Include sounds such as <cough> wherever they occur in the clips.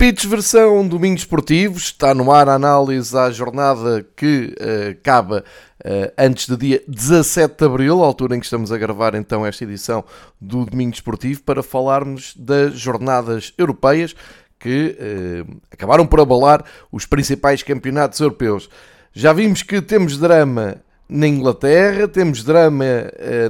Pitch versão Domingo Esportivo está no ar a análise à jornada que uh, acaba uh, antes do dia 17 de Abril, altura em que estamos a gravar então esta edição do Domingo Esportivo, para falarmos das jornadas europeias que uh, acabaram por abalar os principais campeonatos europeus. Já vimos que temos drama na Inglaterra, temos drama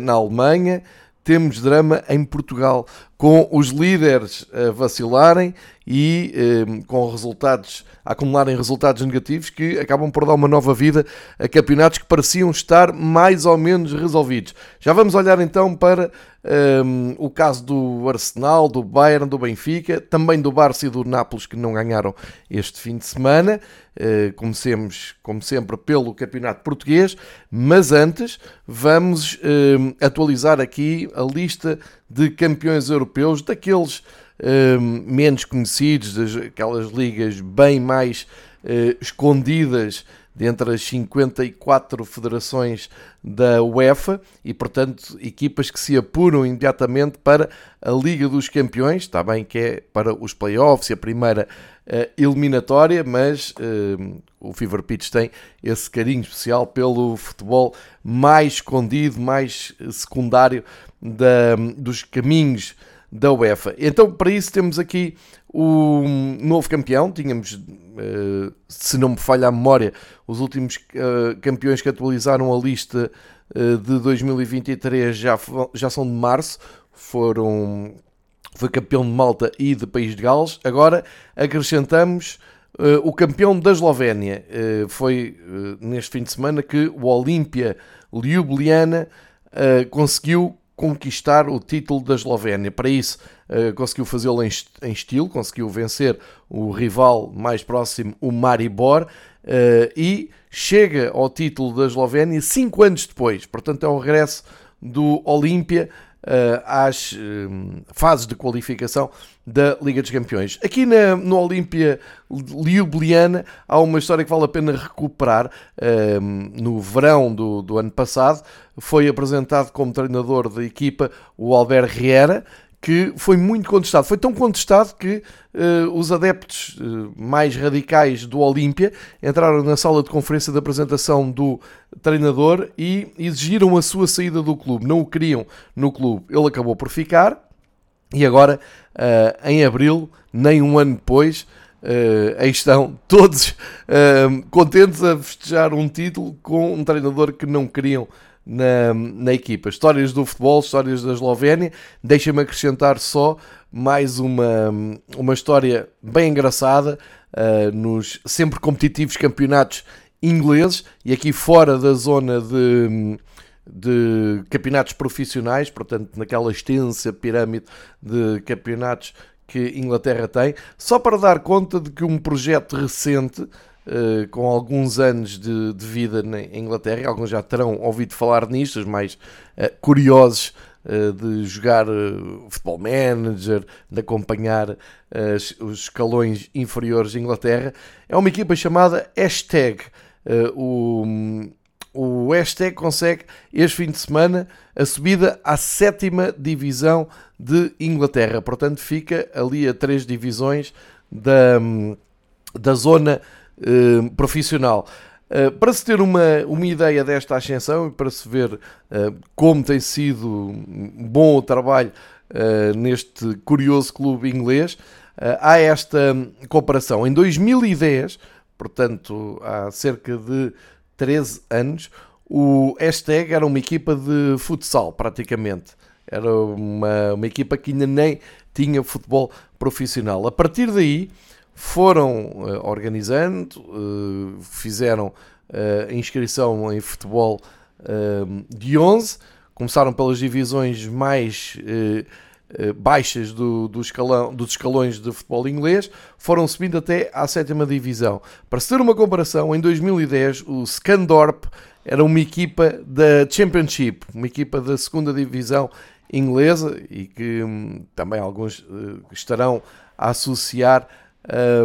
na Alemanha, temos drama em Portugal, com os líderes a vacilarem e eh, com resultados, a acumularem resultados negativos que acabam por dar uma nova vida a campeonatos que pareciam estar mais ou menos resolvidos. Já vamos olhar então para eh, o caso do Arsenal, do Bayern, do Benfica, também do Barça e do Nápoles que não ganharam este fim de semana. Eh, comecemos, como sempre, pelo campeonato português, mas antes vamos eh, atualizar aqui a lista de campeões europeus, daqueles uh, menos conhecidos, das, aquelas ligas bem mais uh, escondidas dentre as 54 federações da UEFA e, portanto, equipas que se apuram imediatamente para a Liga dos Campeões. Está bem que é para os playoffs e a primeira uh, eliminatória, mas uh, o Fever Pitch tem esse carinho especial pelo futebol mais escondido, mais secundário da, dos caminhos da UEFA. Então, para isso, temos aqui o novo campeão. Tínhamos, eh, se não me falha a memória, os últimos eh, campeões que atualizaram a lista eh, de 2023 já, já são de março. Foram, foi campeão de Malta e de País de Gales. Agora acrescentamos o campeão da Eslovénia. foi neste fim de semana que o Olímpia Ljubljana conseguiu conquistar o título da Eslovénia. Para isso, uh, conseguiu fazê-lo em, estilo, conseguiu vencer o rival mais próximo, o Maribor, uh, e chega ao título da Eslovénia cinco anos depois. Portanto, é o regresso do Olímpia às fases de qualificação da Liga dos Campeões. Aqui na, no Olímpia Ljubljana há uma história que vale a pena recuperar. no verão do, do ano passado foi apresentado como treinador da equipa o Albert Riera, que foi muito contestado. Foi tão contestado que uh, os adeptos uh, mais radicais do Olímpia entraram na sala de conferência de apresentação do treinador e exigiram a sua saída do clube. Não o queriam no clube. Ele acabou por ficar e agora, uh, em abril, nem um ano depois, aí estão todos contentes a festejar um título com um treinador que não queriam na, na equipa. Histórias do futebol, histórias da Eslovénia. Deixa-me acrescentar só mais uma, uma história bem engraçada uh, nos sempre competitivos campeonatos ingleses e aqui fora da zona de de campeonatos profissionais, portanto, naquela extensa pirâmide de campeonatos que Inglaterra tem, só para dar conta de que um projeto recente, uh, com alguns anos de, de, vida na Inglaterra, alguns já terão ouvido falar nisto, os mais uh, curiosos uh, de jogar futebol manager, de acompanhar os escalões inferiores de Inglaterra, é uma equipa chamada Hashtag. o o hashtag consegue este fim de semana a subida à sétima divisão de Inglaterra. Portanto, fica ali a três divisões da, da zona uh, profissional. Uh, para se ter uma, uma ideia desta ascensão e para se ver uh, como tem sido bom o trabalho neste curioso clube inglês, há esta comparação. Em 2010, portanto, há cerca de 13 anos, o hashtag era uma equipa de futsal, praticamente. Era uma, uma equipa que ainda nem tinha futebol profissional. A partir daí foram uh, organizando, uh, fizeram uh, inscrição em futebol de 11, começaram pelas divisões mais baixas do, do escalão, dos escalões de futebol inglês, foram subindo até à sétima divisão. Para se ter uma comparação, em 2010 o Scandorp era uma equipa da Championship, uma equipa da segunda divisão inglesa e que hum, também alguns uh, estarão a associar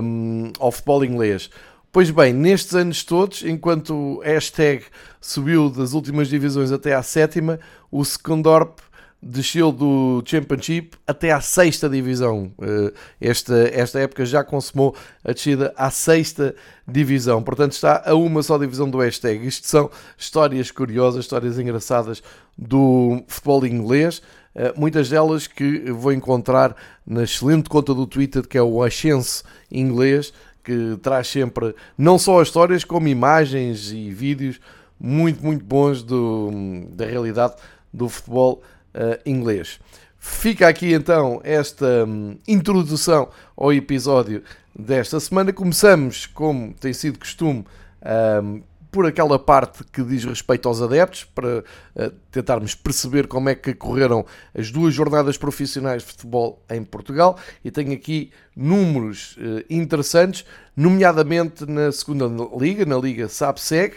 um, ao futebol inglês. Pois bem, nestes anos todos, enquanto o hashtag subiu das últimas divisões até à sétima, o Secundorp desceu do Championship até à sexta divisão. Eh, esta, esta época já consumou a descida à sexta divisão. Portanto, está a uma só divisão do hashtag. Isto são histórias curiosas, histórias engraçadas do futebol inglês. Eh, muitas delas que vou encontrar na excelente conta do Twitter que é o Ascenso Inglês, que traz sempre não só as histórias, como imagens e vídeos muito, muito bons do, da realidade do futebol uh, inglês. Fica aqui então esta um, introdução ao episódio desta semana. Começamos, como tem sido costume, um, por aquela parte que diz respeito aos adeptos, para uh, tentarmos perceber como é que correram as duas jornadas profissionais de futebol em Portugal. E tenho aqui números uh, interessantes, nomeadamente na segunda liga, na Liga SAPSEG.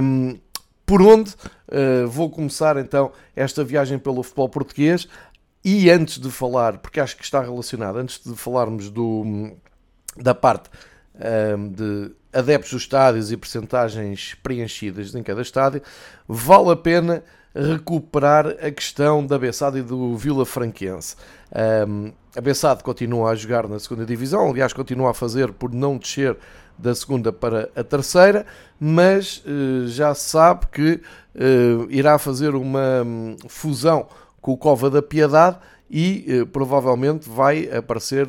Um, por onde uh, vou começar então esta viagem pelo futebol português. E antes de falar, porque acho que está relacionado, antes de falarmos do, da parte um, de adeptos dos estádios e percentagens preenchidas em cada estádio, vale a pena recuperar a questão da Bessade e do Vila Franquense. Um, a Bessade continua a jogar na segunda divisão, aliás, continua a fazer por não descer da segunda para a terceira, mas uh, já se sabe que uh, irá fazer uma um, fusão com o Cova da Piedade e uh, provavelmente vai aparecer,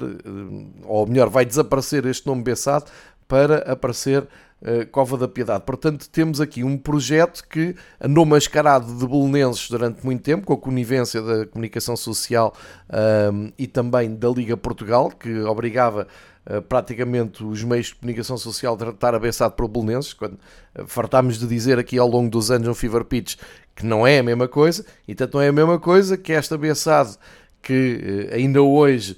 ou melhor, vai desaparecer este nome Bessade para aparecer Cova da Piedade. Portanto, temos aqui um projeto que andou mascarado de belenenses durante muito tempo, com a conivência da comunicação social um, e também da Liga Portugal, que obrigava praticamente os meios de comunicação social de tratar abençado por belenenses, quando uh, fartámos de dizer aqui ao longo dos anos no Fever Pitch que não é a mesma coisa, e tanto não é a mesma coisa que esta abençado que uh, ainda hoje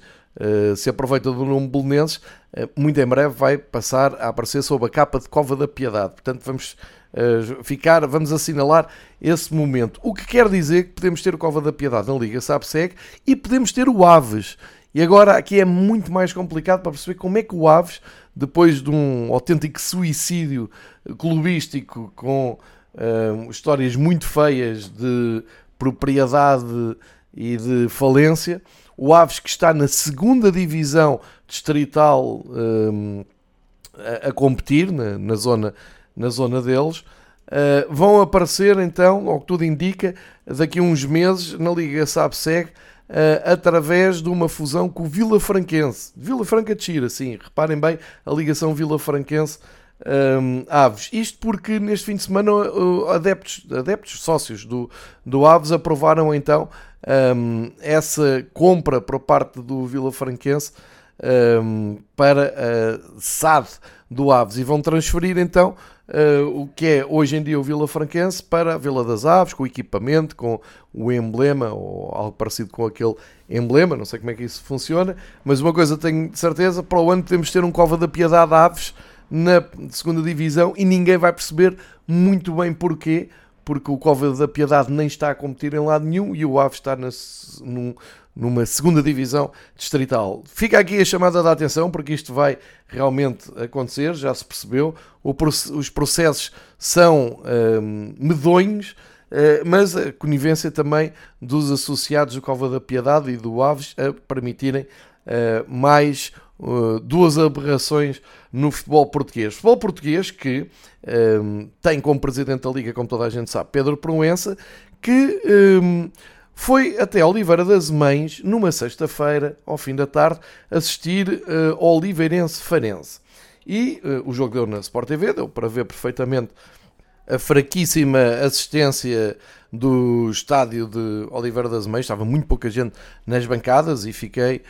se aproveita do nome Belenenses, uh, muito em breve vai passar a aparecer sob a capa de Cova da Piedade. Portanto, vamos ficar, vamos assinalar esse momento. O que quer dizer que podemos ter o Cova da Piedade na Liga SAPSEG e podemos ter o Aves. E agora aqui é muito mais complicado para perceber como é que o Aves, depois de um autêntico suicídio clubístico com histórias muito feias de propriedade e de falência, o Aves que está na segunda divisão distrital um, a, a, competir na, na, zona, na zona deles. Uh, vão aparecer então, ao que tudo indica, daqui a uns meses na Liga SABSEG uh, através de uma fusão com o Vila Franquense. Vila Franca de Xira, sim, reparem bem a ligação Vila Franquense um, Aves. Isto porque neste fim de semana uh, adeptos, adeptos sócios do, do Aves aprovaram então um, essa compra por parte do Vila Franquense um, para a SAD do Aves e vão transferir então uh, o que é hoje em dia o Vila Franquense para a Vila das Aves, com o equipamento, com o emblema ou algo parecido com aquele emblema, não sei como é que isso funciona, mas uma coisa tenho de certeza, para o ano podemos ter um Cova da Piedade Aves na segunda divisão e ninguém vai perceber muito bem porquê, porque o Cova da Piedade nem está a competir em lado nenhum e o Aves está na, num, numa segunda divisão distrital. Fica aqui a chamada da atenção, porque isto vai realmente acontecer, já se percebeu. Os processos são hum, medonhos, uh, mas a conivência também dos associados do Cova da Piedade e do Aves a permitirem uh, mais uh, duas aberrações no futebol português. Futebol português que um, tem como presidente da Liga, como toda a gente sabe, Pedro Proença, que um, foi até Oliveira das Mães, numa sexta-feira, ao fim da tarde, assistir uh, ao Oliveirense Farense. E uh, o jogo deu na Sport TV, deu para ver perfeitamente a fraquíssima assistência do estádio de Oliveira das Mães, estava muito pouca gente nas bancadas e fiquei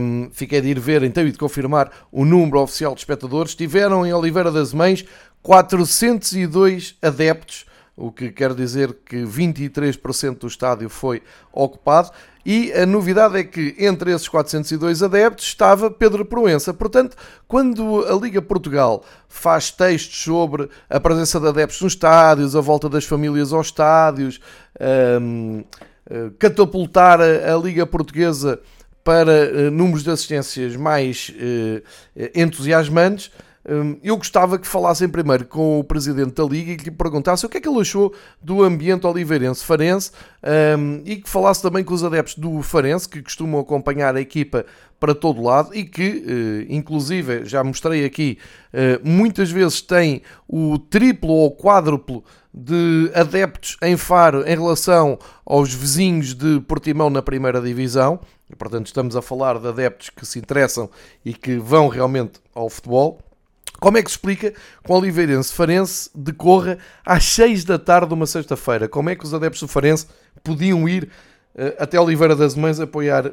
um, fiquei de ir ver então e de confirmar o número oficial de espectadores. Tiveram em Oliveira das Mães 402 adeptos, o que quer dizer que 23% do estádio foi ocupado. E a novidade é que entre esses 402 adeptos estava Pedro Proença. Portanto, quando a Liga Portugal faz textos sobre a presença de adeptos nos estádios, a volta das famílias aos estádios, um, eh, catapultar a Liga Portuguesa para uh, números de assistências mais uh, entusiasmantes, eu gostava que falassem primeiro com o presidente da Liga e que lhe perguntasse o que é que ele achou do ambiente oliveirense-farense hum, e que falasse também com os adeptos do Farense, que costumam acompanhar a equipa para todo lado e que, eh, inclusive, já mostrei aqui, eh, muitas vezes tem o triplo ou quádruplo de adeptos em Faro em relação aos vizinhos de Portimão na primeira divisão. Portanto, estamos a falar de adeptos que se interessam e que vão realmente ao futebol. Como é que se explica que o Oliveirense Farense decorra às 6 da tarde de uma sexta-feira? Como é que os adeptos do Farense podiam ir uh, até Oliveira das Mães apoiar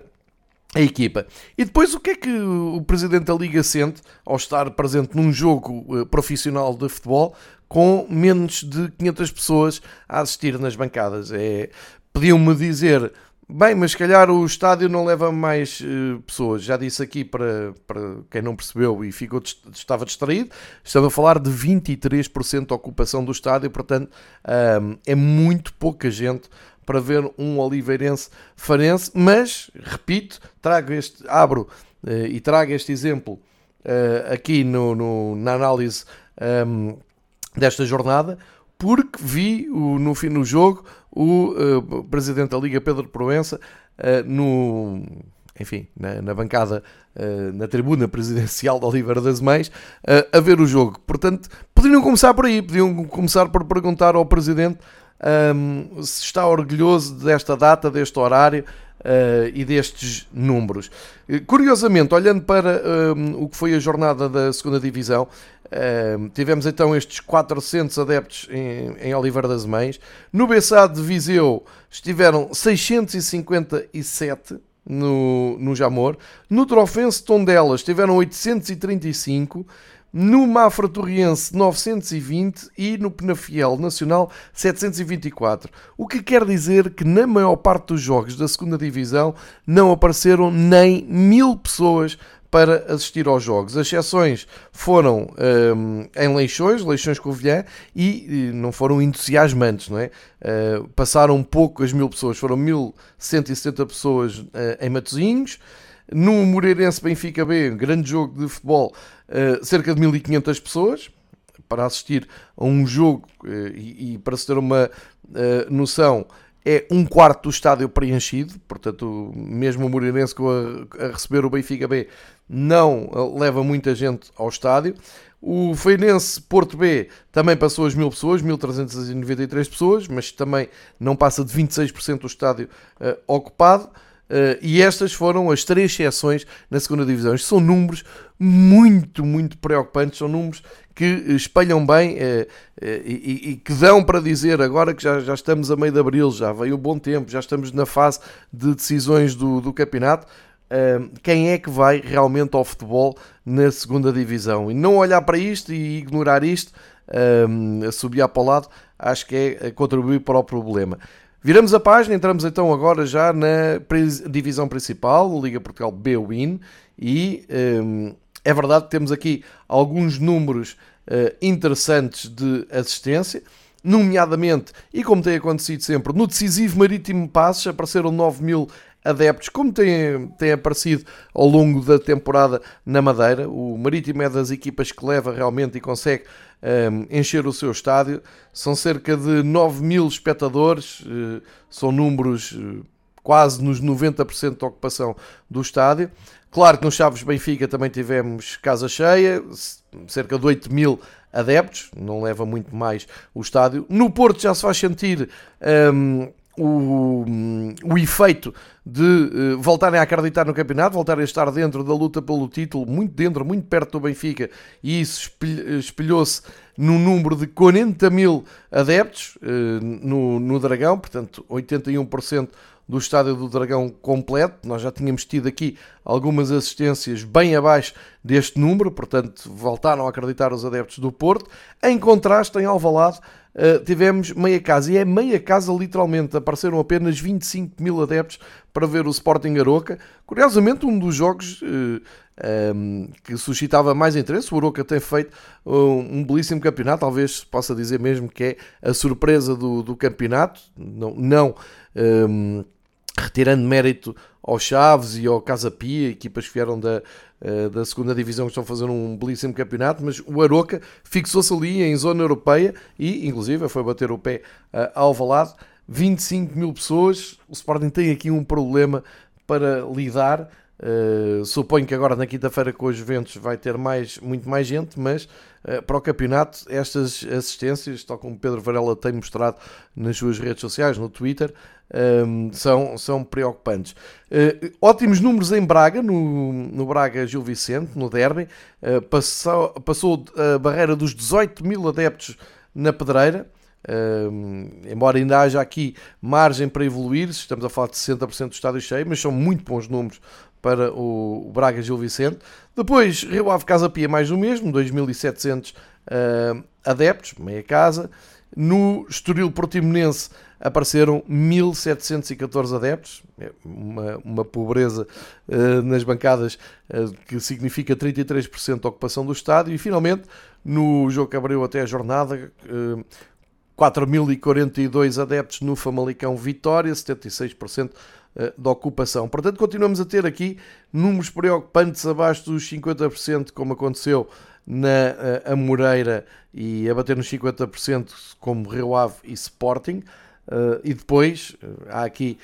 a equipa. E depois o que é que o presidente da Liga sente ao estar presente num jogo uh, profissional de futebol com menos de 500 pessoas a assistir nas bancadas? É, Podiam-me dizer Bem, mas se calhar o estádio não leva mais uh, pessoas. Já disse aqui para, para quem não percebeu e ficou, estava distraído, estamos a falar de 23% de ocupação do estádio, portanto um, é muito pouca gente para ver um oliveirense farense, mas, repito, trago este, abro uh, e trago este exemplo uh, aqui no, no, na análise um, desta jornada, porque vi o, no fim do jogo o uh, presidente da Liga, Pedro Proença, uh, no, enfim, na, na bancada, uh, na tribuna presidencial de Oliveira das Mães, a ver o jogo. Portanto, poderiam começar por aí, podiam começar por perguntar ao presidente um, ehm, se está orgulhoso desta data, deste horário, Uh, e destes números. Curiosamente, olhando para uh, o que foi a jornada da segunda Divisão, tivemos então estes 400 adeptos em, em Oliveira das Mães. No BSA de Viseu estiveram 657 no, no Jamor. No Trofense Tondela estiveram 835 no Mafra Torriense 920 e no Penafiel Nacional 724. O que quer dizer que na maior parte dos jogos da segunda Divisão não apareceram nem mil pessoas para assistir aos jogos. As exceções foram um, em Leixões, Leixões Covilhã, e, não foram entusiasmantes, não é? Uh, passaram pouco as mil pessoas, foram 1170 pessoas uh, em Matosinhos. No Moreirense Benfica B, um grande jogo de futebol, uh, cerca de 1500 pessoas para assistir a um jogo uh, e, para se ter uma uh, noção, é um quarto do estádio preenchido, portanto, mesmo o Moreirense a, a receber o Benfica B não leva muita gente ao estádio. O Feirense Porto B também passou as mil pessoas, 1393 pessoas, mas também não passa de 26% do estádio uh, ocupado. Uh, e estas foram as três exceções na segunda divisão. Estes são números muito, muito preocupantes, são números que espelham bem uh, uh, e, e, que dão para dizer agora que já, já estamos a meio de abril, já veio o bom tempo, já estamos na fase de decisões do, do campeonato. quem é que vai realmente ao futebol na segunda divisão? E não olhar para isto e ignorar isto, um, subir para o lado, acho que é contribuir para o problema. Viramos a página, entramos então agora já na divisão principal, Liga Portugal B-Win, e um, é verdade que temos aqui alguns números uh, interessantes de assistência, nomeadamente, e como tem acontecido sempre, no decisivo Marítimo Passos apareceram 9 mil adeptos, como tem, tem aparecido ao longo da temporada na Madeira. O Marítimo é das equipas que leva realmente e consegue um, encher o seu estádio. São cerca de 9 mil espectadores, uh, são números uh, quase nos 90% de ocupação do estádio. Claro que no Chaves Benfica também tivemos casa cheia, cerca de 8 mil adeptos, não leva muito mais o estádio. No Porto já se faz sentir um, o, o efeito de uh, voltarem a acreditar no campeonato, voltarem a estar dentro da luta pelo título, muito dentro, muito perto do Benfica, e isso espelhou-se no número de 40 mil adeptos uh, no, no Dragão, portanto 81% do estádio do Dragão completo. Nós já tínhamos tido aqui algumas assistências bem abaixo deste número, portanto voltaram a acreditar os adeptos do Porto. Em contraste, em Alvalade, uh, tivemos meia casa, e é meia casa literalmente, apareceram apenas 25 mil adeptos para ver o Sporting Aroca. Curiosamente, um dos jogos uh, um, ehm, que suscitava mais interesse, o Aroca tem feito um, um belíssimo campeonato, talvez possa dizer mesmo que é a surpresa do, do campeonato, não, não um, ehm, retirando mérito ao Chaves e ao Casa Pia, equipas que vieram da, da segunda divisão que estão fazer um belíssimo campeonato, mas o Aroca fixou-se ali em zona europeia e, inclusive, foi bater o pé uh, ao Valado. 25 mil pessoas. O Sporting tem aqui um problema para lidar. Uh, suponho que agora na quinta-feira com os Juventus vai ter mais, muito mais gente, mas uh, para o campeonato estas assistências, tal como Pedro Varela tem mostrado nas suas redes sociais, no Twitter, um, são, são preocupantes. Uh, ótimos números em Braga, no, no Braga Gil Vicente, no Derby, passou, passou a barreira dos 18 mil adeptos na Pedreira, embora ainda haja aqui margem para evoluir, estamos a falar de 60% do estádio cheio, mas são muito bons números para o, Braga Gil Vicente. Depois, Rio Ave Casa Pia, mais o mesmo, 2.700 uh, adeptos, meia casa. No Estoril Portimonense apareceram 1.714 adeptos, é uma, uma pobreza uh, nas bancadas uh, que significa 33% da ocupação do estádio. E finalmente, no jogo que abriu até a jornada, uh, 4.042 adeptos no Famalicão Vitória, 76% eh, da ocupação. Portanto, continuamos a ter aqui números preocupantes abaixo dos 50%, como aconteceu na eh, Amoreira e a bater nos 50% como Rio Ave e Sporting. Eh, e depois há aqui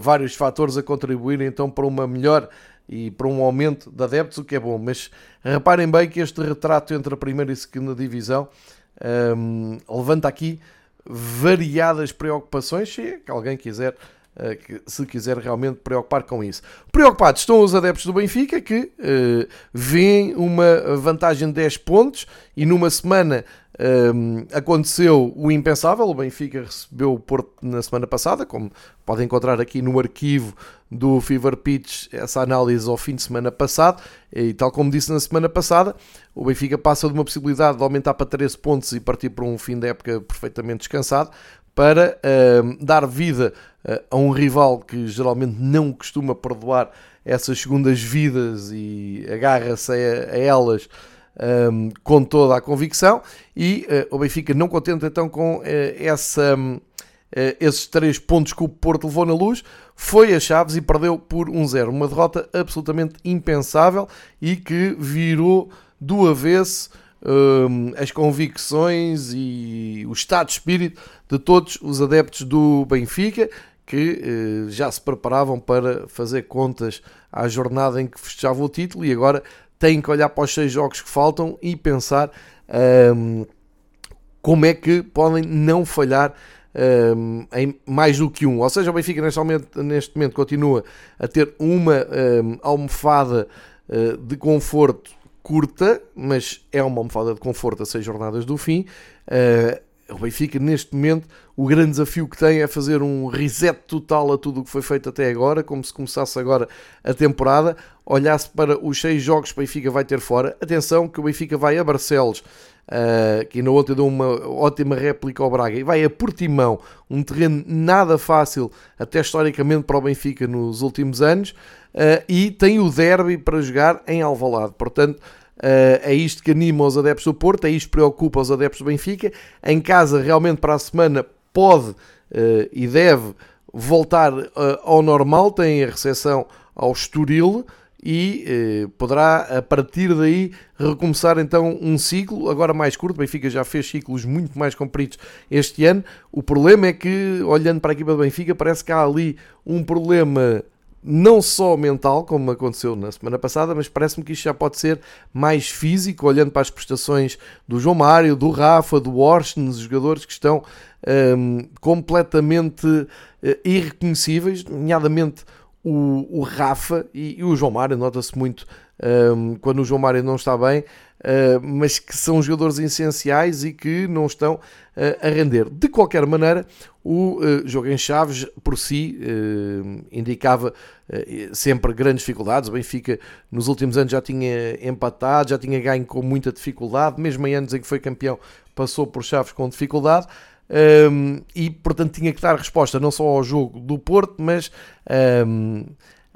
vários fatores a contribuir então para uma melhor e para um aumento de adeptos, o que é bom. Mas reparem bem que este retrato entre a primeira e a segunda divisão um, levanta aqui variadas preocupações, se alguém quiser se quiser realmente preocupar com isso. Preocupados estão os adeptos do Benfica que uh, veem uma vantagem de 10 pontos e numa semana um, aconteceu o impensável, o Benfica recebeu o Porto na semana passada, como podem encontrar aqui no arquivo do Fever Pitch essa análise ao fim de semana passado, e tal como disse na semana passada, o Benfica passa de uma possibilidade de aumentar para 13 pontos e partir para um fim de época perfeitamente descansado, para uh, dar vida uh, a um rival que geralmente não costuma perdoar essas segundas vidas e agarra-se a, a elas um, com toda a convicção e uh, o Benfica não contente então com uh, essa, uh, esses três pontos que o Porto levou na luz, foi a Chaves e perdeu por 1-0. Uma derrota absolutamente impensável e que virou do avesso um, as convicções e o estado de espírito de todos os adeptos do Benfica que já se preparavam para fazer contas à jornada em que festejava o título e agora têm que olhar para os seis jogos que faltam e pensar um, como é que podem não falhar um, em mais do que um. Ou seja, o Benfica neste momento, neste momento continua a ter uma um, almofada uh, de conforto curta, mas é uma almofada de conforto a seis jornadas do fim. Uh, o Benfica, neste momento, o grande desafio que tem é fazer um reset total a tudo o que foi feito até agora, como se começasse agora a temporada, olhasse para os seis jogos que o Benfica vai ter fora. Atenção que o Benfica vai a Barcelos, uh, que ainda ontem deu uma ótima réplica ao Braga, e vai a Portimão, um terreno nada fácil, até historicamente para o Benfica nos últimos anos, uh, e tem o derby para jogar em Alvalade. Portanto, Uh, é isto que anima os adeptos do Porto, é isto que preocupa os adeptos do Benfica. Em casa, realmente, para a semana, pode uh, e deve voltar ao normal. Tem a recepção ao Estoril e poderá, a partir daí, recomeçar então um ciclo, agora mais curto. Benfica já fez ciclos muito mais compridos este ano. O problema é que, olhando para a equipa do Benfica, parece que há ali um problema não só mental, como aconteceu na semana passada, mas parece-me que isto já pode ser mais físico, olhando para as prestações do João Mário, do Rafa, do Washington, jogadores que estão um, completamente uh, irreconhecíveis, nomeadamente o, o Rafa e, e o João Mário, nota-se muito um, quando o João Mário não está bem, uh, mas que são jogadores essenciais e que não estão uh, a render. De qualquer maneira, o uh, jogo em Chaves, por si, indicava sempre grandes dificuldades. O Benfica, nos últimos anos, já tinha empatado, já tinha ganho com muita dificuldade, mesmo em anos em que foi campeão, passou por Chaves com dificuldade. Um, e portanto tinha que dar resposta não só ao jogo do Porto, mas um,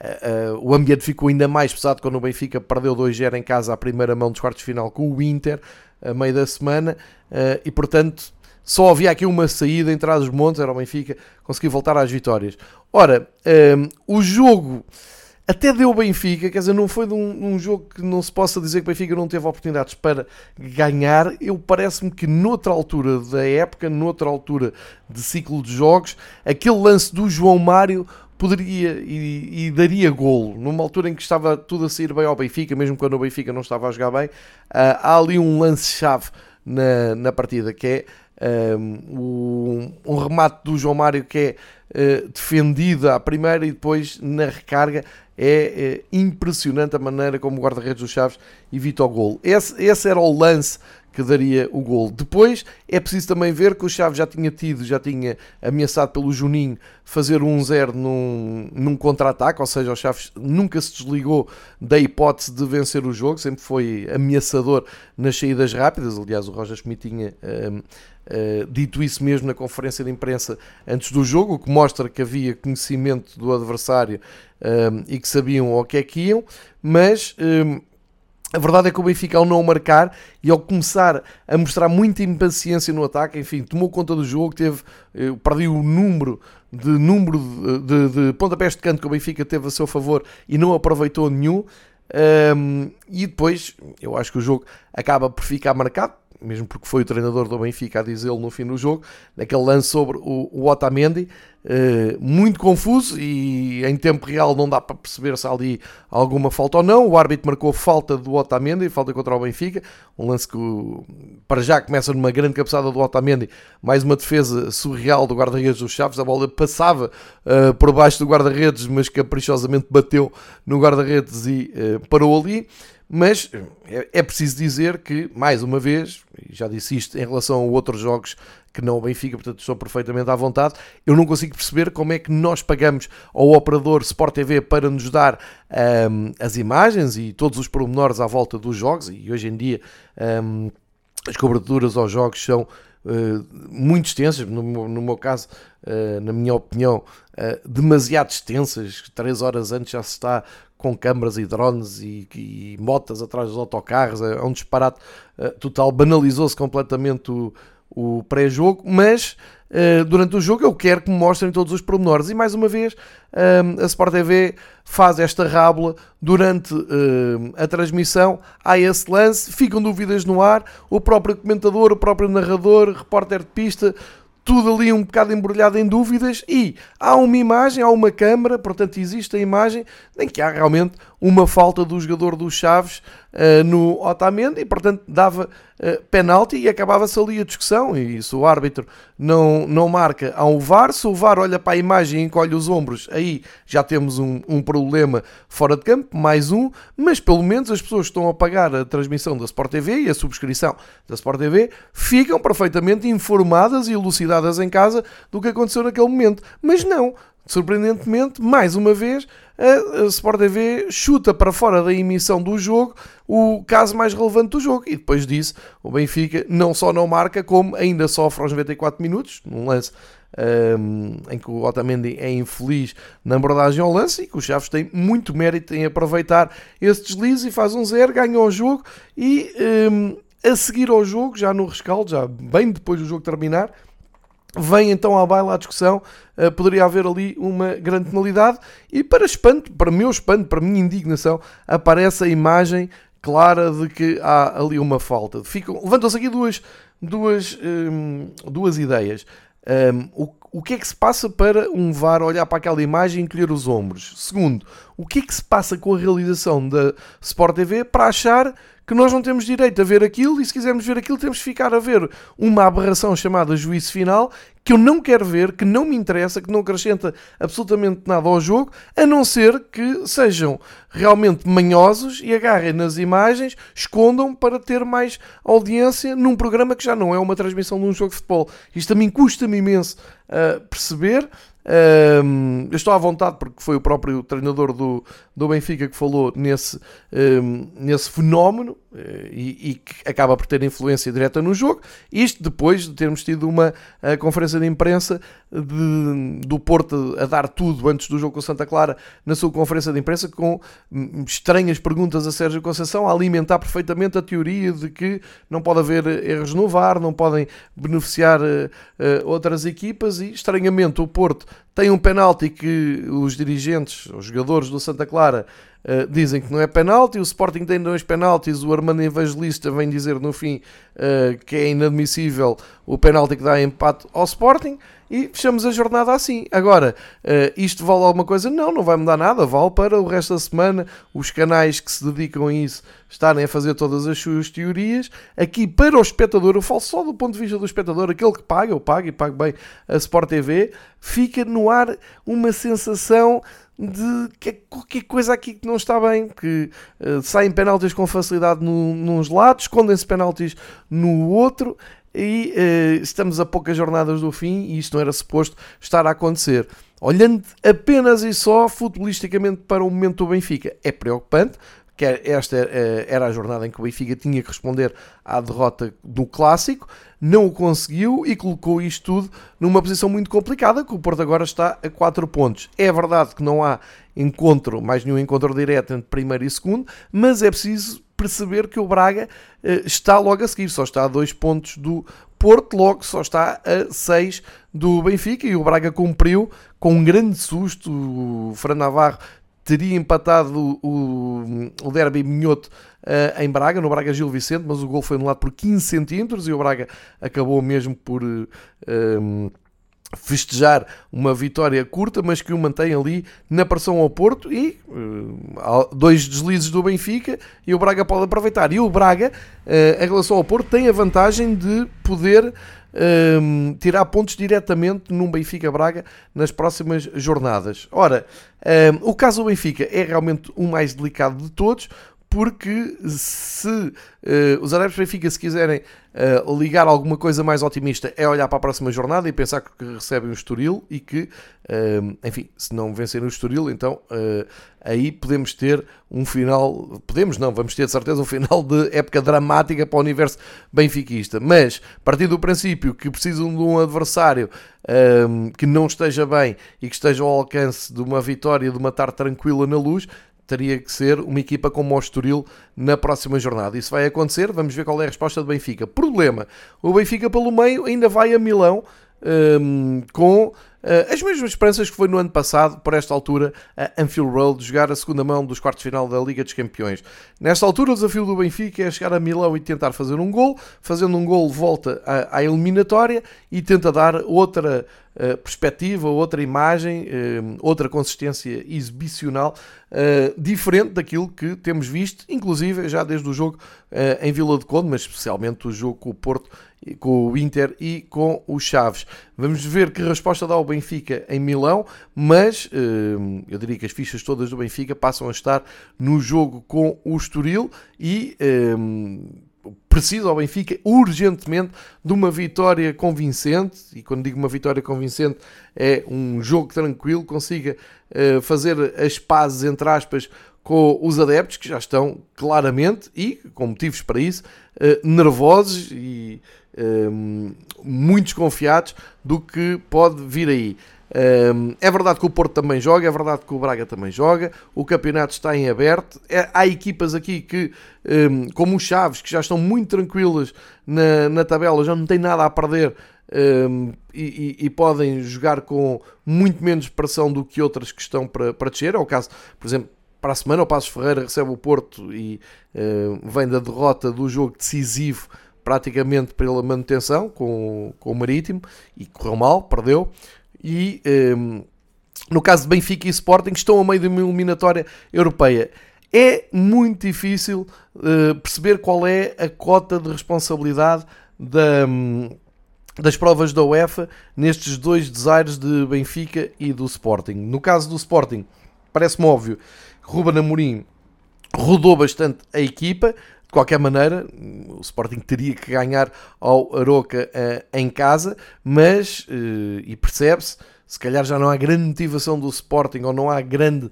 Uh, o ambiente ficou ainda mais pesado quando o Benfica perdeu 2-0 em casa à primeira mão dos quartos de final com o Inter a meio da semana uh, e portanto só havia aqui uma saída trás dos montes, era o Benfica conseguir voltar às vitórias. Ora, o jogo até deu o Benfica, quer dizer, não foi de um, um, jogo que não se possa dizer que o Benfica não teve oportunidades para ganhar. Eu parece-me que noutra altura da época, noutra altura de ciclo de jogos, aquele lance do João Mário poderia e, e, daria golo. Numa altura em que estava tudo a sair bem ao Benfica, mesmo quando o Benfica não estava a jogar bem, uh, há ali um lance-chave na, na partida que é um, um, remate do João Mário que é uh, defendido à primeira e depois na recarga é, é impressionante a maneira como o guarda-redes do Chaves evita o golo. Esse, esse era o lance que daria o gol. Depois é preciso também ver que o Chaves já tinha tido, já tinha ameaçado pelo Juninho fazer 1-0 num, num contra-ataque, ou seja, o Chaves nunca se desligou da hipótese de vencer o jogo, sempre foi ameaçador nas saídas rápidas. Aliás, o Roger Schmidt tinha uh, uh, dito isso mesmo na conferência de imprensa antes do jogo, o que mostra que havia conhecimento do adversário uh, e que sabiam ao que é que iam, mas a verdade é que o Benfica, ao não marcar e ao começar a mostrar muita impaciência no ataque, enfim, tomou conta do jogo, teve, eh, perdi o número de número de, de, de pontapés de canto que o Benfica teve a seu favor e não aproveitou nenhum. Um, e depois, eu acho que o jogo acaba por ficar marcado mesmo porque foi o treinador do Benfica a dizê-lo no fim do jogo, naquele lance sobre o, o Otamendi, uh, muito confuso e em tempo real não dá para perceber se há ali alguma falta ou não. O árbitro marcou falta do Otamendi, falta contra o Benfica, um lance que para já começa numa grande cabeçada do Otamendi, mais uma defesa surreal do guarda-redes dos Chaves, a bola passava uh, por baixo do guarda-redes, mas caprichosamente bateu no guarda-redes e uh, parou ali. Mas é, é preciso dizer que, mais uma vez, já disse isto em relação a outros jogos que não o Benfica, portanto estou perfeitamente à vontade, eu não consigo perceber como é que nós pagamos ao operador Sport TV para nos dar um, as imagens e todos os pormenores à volta dos jogos, e hoje em dia um, as coberturas aos jogos são Uh, muito extensas, no, no meu caso, uh, na minha opinião, uh, demasiado extensas. Três horas antes já se está com câmaras e drones e, e motas atrás dos autocarros, é um disparate total, banalizou-se completamente o, o pré-jogo, mas uh, durante o jogo eu quero que me mostrem todos os pormenores. E mais uma vez, uh, a Sport TV faz esta rábula durante a transmissão. Há esse lance, ficam dúvidas no ar. O próprio comentador, o próprio narrador, repórter de pista tudo ali um bocado embrulhado em dúvidas e há uma imagem, há uma câmara, portanto existe a imagem em que há realmente uma falta do jogador dos Chaves uh, no Otamendi e portanto dava uh, penalti e acabava-se ali a discussão. E se o árbitro não, não marca há um VAR, se o VAR olha para a imagem e encolhe os ombros, aí já temos um, um problema fora de campo, mais um, mas pelo menos as pessoas que estão a pagar a transmissão da Sport TV e a subscrição da Sport TV ficam perfeitamente informadas e elucidadas em casa do que aconteceu naquele momento, mas não, surpreendentemente, mais uma vez, a Sport TV chuta para fora da emissão do jogo o caso mais relevante do jogo. E depois disso, o Benfica não só não marca, como ainda sofre aos 94 minutos, num lance um, em que o Otamendi é infeliz na abordagem ao lance e que o Chaves tem muito mérito em aproveitar esse deslize e faz um zero, ganha o jogo e um, a seguir ao jogo, já no rescaldo, já bem depois do jogo terminar, Vem então à baila a discussão, uh, poderia haver ali uma grande penalidade e para espanto, para meu espanto, para minha indignação, aparece a imagem clara de que há ali uma falta. Levantam-se aqui duas, duas, um, duas ideias. Um, o, o que é que se passa para um VAR olhar para aquela imagem e encolher os ombros? Segundo, o que é que se passa com a realização da Sport TV para achar que nós não temos direito a ver aquilo e se quisermos ver aquilo temos que ficar a ver uma aberração chamada juízo final que eu não quero ver, que não me interessa, que não acrescenta absolutamente nada ao jogo, a não ser que sejam realmente manhosos e agarrem nas imagens, escondam para ter mais audiência num programa que já não é uma transmissão de um jogo de futebol. Isto também custa-me imenso uh, perceber. Um, eu estou à vontade porque foi o próprio treinador do, do Benfica que falou nesse, um, nesse fenómeno e, e, que acaba por ter influência direta no jogo. Isto depois de termos tido uma conferência de imprensa de, do Porto a dar tudo antes do jogo com Santa Clara na sua conferência de imprensa com hum, estranhas perguntas a Sérgio Conceição a alimentar perfeitamente a teoria de que não pode haver erros no VAR, não podem beneficiar uh, uh, outras equipas e estranhamente o Porto tem um penalti que os dirigentes, os jogadores do Santa Clara uh, dizem que não é penalti, o Sporting tem dois penaltis, o Armando Evangelista vem dizer no fim uh, que é inadmissível o penalti que dá empate ao Sporting e fechamos a jornada assim. Agora, uh, isto vale alguma coisa? Não, não vai mudar nada, vale para o resto da semana os canais que se dedicam a isso estarem a fazer todas as suas teorias. Aqui, para o espectador, eu falo só do ponto de vista do espectador, aquele que paga, eu pago e pago bem a Sport TV, fica no ar uma sensação de que é qualquer coisa aqui que não está bem, que uh, saem penaltis com facilidade no, nos lados, escondem-se penaltis no outro e uh, estamos a poucas jornadas do fim e isto não era suposto estar a acontecer. Olhando apenas e só futbolisticamente para o momento do Benfica, é preocupante, que esta eh, era a jornada em que o Benfica tinha que responder à derrota do Clássico, não o conseguiu e colocou isto tudo numa posição muito complicada, que o Porto agora está a 4 pontos. É verdade que não há encontro, mais nenhum encontro direto entre primeiro e segundo, mas é preciso perceber que o Braga eh, está logo a seguir, só está a 2 pontos do Porto, logo só está a 6 do Benfica e o Braga cumpriu com um grande susto. O Fran Navarro teria empatado o, o derby minhoto uh, em Braga, no Braga Gil Vicente, mas o gol foi anulado por 15 centímetros e o Braga acabou mesmo por uh, um, festejar uma vitória curta, mas que o mantém ali na pressão ao Porto e uh, dois deslizes do Benfica e o Braga pode aproveitar. E o Braga, em relação ao Porto, tem a vantagem de poder um, tirar pontos diretamente num Benfica-Braga nas próximas jornadas. Ora, um, o caso do Benfica é realmente o mais delicado de todos, porque se uh, os adeptos do Benfica se quiserem uh, ligar alguma coisa mais otimista é olhar para a próxima jornada e pensar que recebem o Estoril e que, uh, enfim, se não vencerem o Estoril, então aí podemos ter um final, podemos não, vamos ter de certeza um final de época dramática para o universo benfiquista, mas partindo do princípio que precisam de um adversário que não esteja bem e que esteja ao alcance de uma vitória, de uma tarde tranquila na luz, teria que ser uma equipa como o Estoril na próxima jornada. Isso vai acontecer, vamos ver qual é a resposta do Benfica. Problema, o Benfica pelo meio ainda vai a Milão um, com Uh, as mesmas esperanças que foi no ano passado, por esta altura, a Anfield Road, jogar a segunda mão dos quartos de final da Liga dos Campeões. Nesta altura, o desafio do Benfica é chegar a Milão e tentar fazer um gol. Fazendo um gol, volta à eliminatória e tenta dar outra uh, perspectiva, outra imagem, uh, outra consistência exibicional, diferente daquilo que temos visto, inclusive já desde o jogo em Vila de Conde, mas especialmente o jogo com o Porto com o Inter e com o Chaves. Vamos ver que resposta dá o Benfica em Milão, mas eh, eu diria que as fichas todas do Benfica passam a estar no jogo com o Estoril e eh, precisa o Benfica urgentemente de uma vitória convincente, e quando digo uma vitória convincente é um jogo tranquilo, consiga uh, fazer as pazes, entre aspas, com os adeptos que já estão claramente e com motivos para isso uh, nervosos e um, muito desconfiados do que pode vir aí. É verdade que o Porto também joga, é verdade que o Braga também joga, o campeonato está em aberto. É, há equipas aqui que, como os Chaves, que já estão muito tranquilas na, na tabela, já não têm nada a perder um, e, e, podem jogar com muito menos pressão do que outras que estão para, para descer. É o caso, por exemplo, para a semana o Passos Ferreira recebe o Porto e vem da derrota do jogo decisivo praticamente pela manutenção com, com o Marítimo e correu mal, perdeu. E um, ehm, no caso de Benfica e Sporting, estão a meio de uma eliminatória europeia. É muito difícil uh, perceber qual é a cota de responsabilidade da, um, das provas da UEFA nestes dois desaires de Benfica e do Sporting. No caso do Sporting, parece-me óbvio Ruben Amorim rodou bastante a equipa, qualquer maneira, o Sporting teria que ganhar ao Aroca uh, em casa, mas, uh, e percebe-se, se calhar já não há grande motivação do Sporting ou não há grande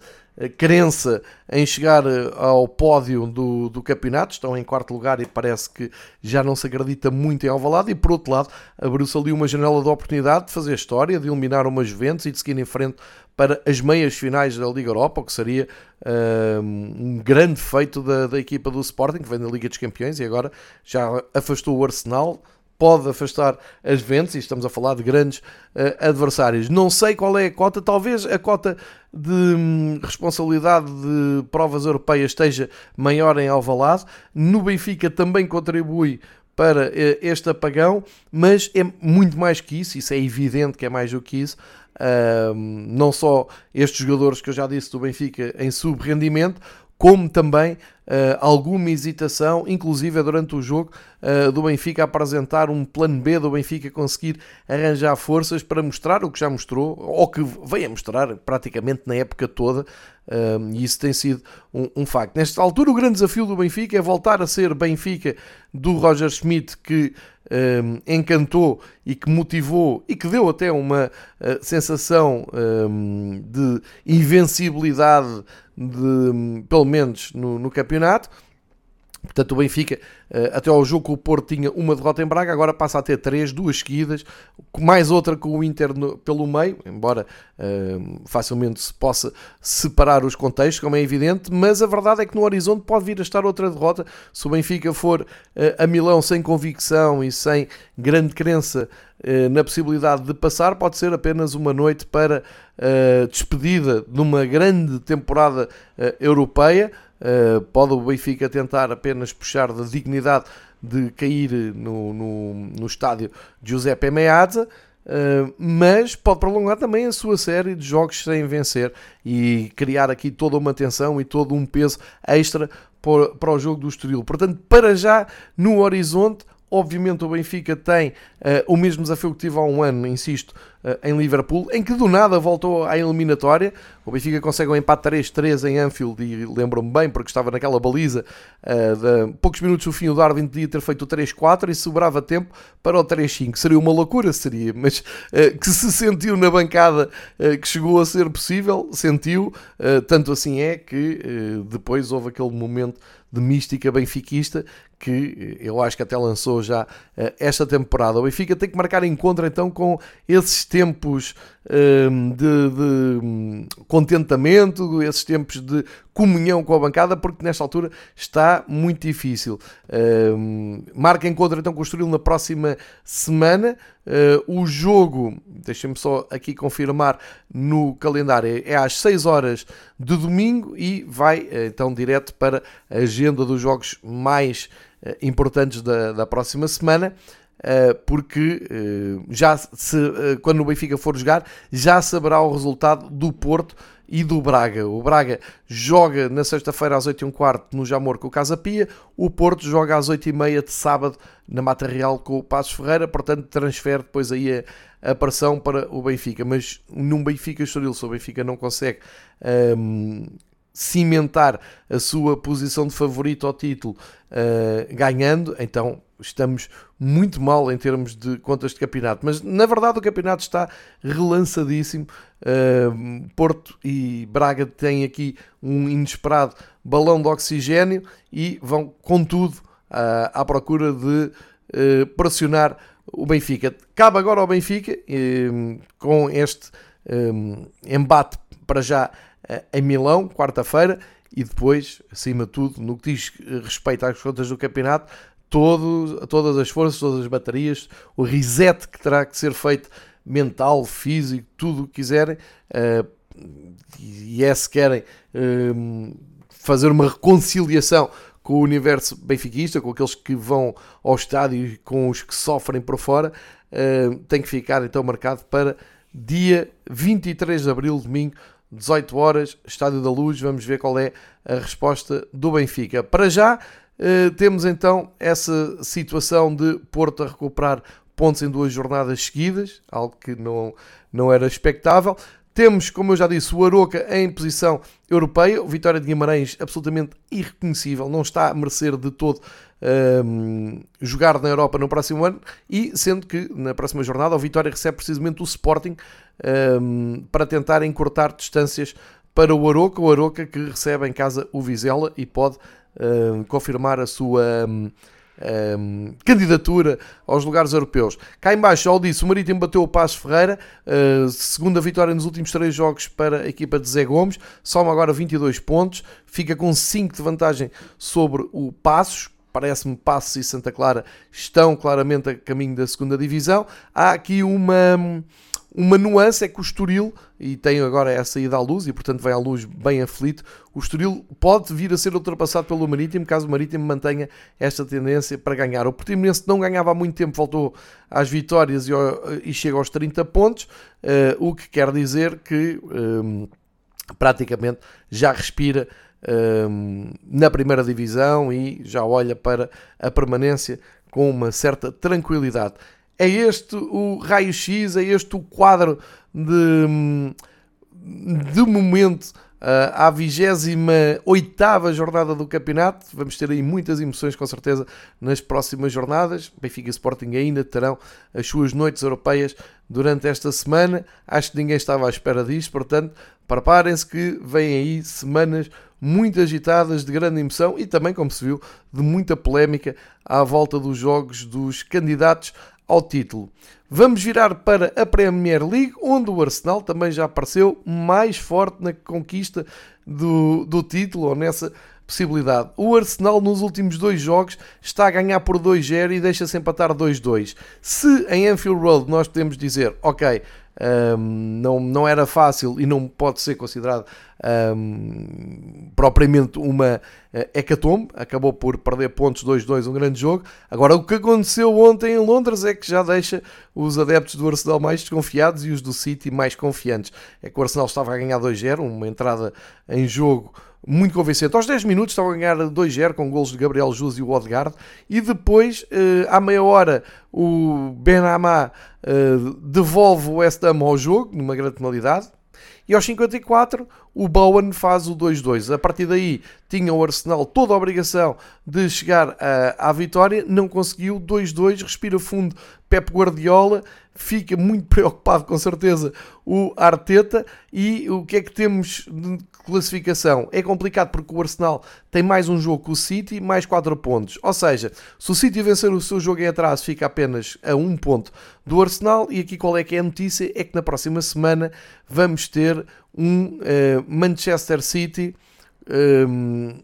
crença em chegar uh, ao pódio do, do campeonato. Estão em quarto lugar e parece que já não se acredita muito em Alvalade. E por outro lado, abriu-se ali uma janela de oportunidade de fazer história, de eliminar umas Juventus e de seguir em frente para as meias finais da Liga Europa, o que seria uh, um grande feito da, da equipa do Sporting, que vem da Liga dos Campeões e agora já afastou o Arsenal, pode afastar as Juventus, e estamos a falar de grandes uh, adversários. Não sei qual é a cota, talvez a cota de hum, responsabilidade de provas europeias esteja maior em Alvalade. No Benfica também contribui para uh, este apagão, mas é muito mais que isso, isso é evidente que é mais do que isso. Uh, não só estes jogadores que eu já disse do Benfica em sub-rendimento, como também uh, alguma hesitação, inclusive durante o jogo, uh, do Benfica apresentar um plano B do Benfica conseguir arranjar forças para mostrar o que já mostrou, ou que veio a mostrar praticamente na época toda, uh, e isso tem sido um, um, facto. Nesta altura, o grande desafio do Benfica é voltar a ser Benfica do Roger Schmidt, que encantou e que motivou e que deu até uma uh, sensação de invencibilidade de, pelo menos no, no. Portanto, o Benfica, eh, até ao jogo com o Porto, tinha uma derrota em Braga, agora passa a ter três, duas seguidas, mais outra com o Inter pelo meio, embora uh, facilmente se possa separar os contextos, como é evidente, mas a verdade é que no horizonte pode vir a estar outra derrota. Se o Benfica for uh, a Milão sem convicção e sem grande crença na possibilidade de passar, pode ser apenas uma noite para despedida de uma grande temporada europeia. Uh, pode o Benfica tentar apenas puxar da dignidade de cair no, no, no estádio Giuseppe Meazza, uh, mas pode prolongar também a sua série de jogos sem vencer e criar aqui toda uma tensão e todo um peso extra para, para o jogo do Estoril. Portanto, para já, no horizonte, Obviamente o Benfica tem uh, o mesmo desafio que tive há um ano, insisto, em Liverpool, em que do nada voltou à eliminatória. O Benfica consegue um empate 3-3 em Anfield e lembro-me bem, porque estava naquela baliza uh, de poucos minutos do fim o Darwin podia ter feito o 3-4 e sobrava tempo para o 3-5. Seria uma loucura, seria, mas que se sentiu na bancada que chegou a ser possível, sentiu, tanto assim é que depois houve aquele momento de mística benfiquista que eu acho que até lançou já uh, esta temporada. O Benfica tem que marcar encontro então com esses tempos uh, de, de um, contentamento, esses tempos de comunhão com a bancada, porque nesta altura está muito difícil. Uh, marca encontro então com o Estoril na próxima semana. Uh, o jogo, deixem-me só aqui confirmar no calendário, é às 6 horas de domingo e vai então direto para a agenda dos jogos mais eh, importantes da, da próxima semana. Uh, porque uh, já se, uh, quando o Benfica for jogar, já saberá o resultado do Porto e do Braga. O Braga joga na sexta-feira às 8 h quarto no Jamor com o Casa Pia, o Porto joga às 8 h meia de sábado na Mata Real com o Passos Ferreira, portanto transfere depois aí a, a pressão para o Benfica, mas num Benfica Estoril, se o Benfica não consegue um, cimentar a sua posição de favorito ao título uh, ganhando, então estamos muito mal em termos de contas de campeonato. Mas na verdade o campeonato está relançadíssimo. Uh, Porto e Braga têm aqui um inesperado balão de oxigênio e vão, contudo, uh, à procura de pressionar o Benfica. Cabe agora ao Benfica, com este embate para já em Milão, quarta-feira, e depois, acima de tudo, no que diz respeito às contas do campeonato, todo, todas as forças, todas as baterias, o reset que terá que ser feito mental, físico, tudo o que quiserem, uh, e é se querem uh, fazer uma reconciliação com o universo benfiquista, com aqueles que vão ao estádio e com os que sofrem por fora, uh, tem que ficar então marcado para dia 23 de abril, domingo, 18 horas, Estádio da Luz, vamos ver qual é a resposta do Benfica. Para já, eh, temos então essa situação de Porto a recuperar pontos em duas jornadas seguidas, algo que não, não era expectável. Temos, como eu já disse, o Aroca em posição europeia, Vitória de Guimarães absolutamente irreconhecível, não está a merecer de todo um, jogar na Europa no próximo ano e sendo que na próxima jornada o Vitória recebe precisamente o Sporting um, para tentar encurtar distâncias para o Aroca, o Aroca que recebe em casa o Vizela e pode um, confirmar a sua um, candidatura aos lugares europeus. Cá em baixo, já o disse, o Marítimo bateu o Passo Ferreira, uh, segunda vitória nos últimos três jogos para a equipa de Zé Gomes, soma agora 22 pontos, fica com 5 de vantagem sobre o Passos, parece-me Passos e Santa Clara estão claramente a caminho da segunda divisão. Há aqui uma uma nuance é que o Estoril, e tem agora essa ida à luz, e portanto vai à luz bem aflito, o Estoril pode vir a ser ultrapassado pelo Marítimo, caso o Marítimo mantenha esta tendência para ganhar. O Portimonense não ganhava há muito tempo, voltou às vitórias e, e chega aos 30 pontos, uh, o que quer dizer que um, praticamente já respira na primeira divisão e já olha para a permanência com uma certa tranquilidade. É este o raio-x, é este o quadro de, de momento uh, à 28 jornada do campeonato. Vamos ter aí muitas emoções, com certeza, nas próximas jornadas. Benfica e Sporting ainda terão as suas noites europeias durante esta semana. Acho que ninguém estava à espera disto, portanto, preparem-se que vêm aí semanas muito agitadas, de grande emoção e também, como se viu, de muita polémica à volta dos jogos dos candidatos ao título. Vamos virar para a Premier League, onde o Arsenal também já apareceu mais forte na conquista do, do título, ou nessa possibilidade. O Arsenal nos últimos dois jogos está a ganhar por 2-0 e deixa-se empatar 2-2. Se em Anfield Road nós podemos dizer, ok, um, não, não era fácil e não pode ser considerado um, propriamente uma uh, hecatombe, acabou por perder pontos 2-2, um grande jogo. Agora, o que aconteceu ontem em Londres é que já deixa os adeptos do Arsenal mais desconfiados e os do City mais confiantes. É que o Arsenal estava a ganhar 2-0, uma entrada em jogo muito convincente. Aos 10 minutos estava a ganhar 2-0 com golos de Gabriel Jus e o Odegaard e depois, uh, à meia hora, o Benamá uh, devolve o West Ham ao jogo, numa grande penalidade, e aos 54 o Bowen faz o 2-2. A partir daí tinha o Arsenal toda a obrigação de chegar uh, à vitória, não conseguiu, 2-2, respira fundo Pep Guardiola, fica muito preocupado com certeza o Arteta e o que é que temos de classificação? É complicado porque o Arsenal tem mais um jogo que o City, mais 4 pontos. Ou seja, se o City vencer o seu jogo em atraso, fica apenas a um ponto do Arsenal. E aqui qual é que é a notícia? É que na próxima semana vamos ter um uh, Manchester City. Um, ehm,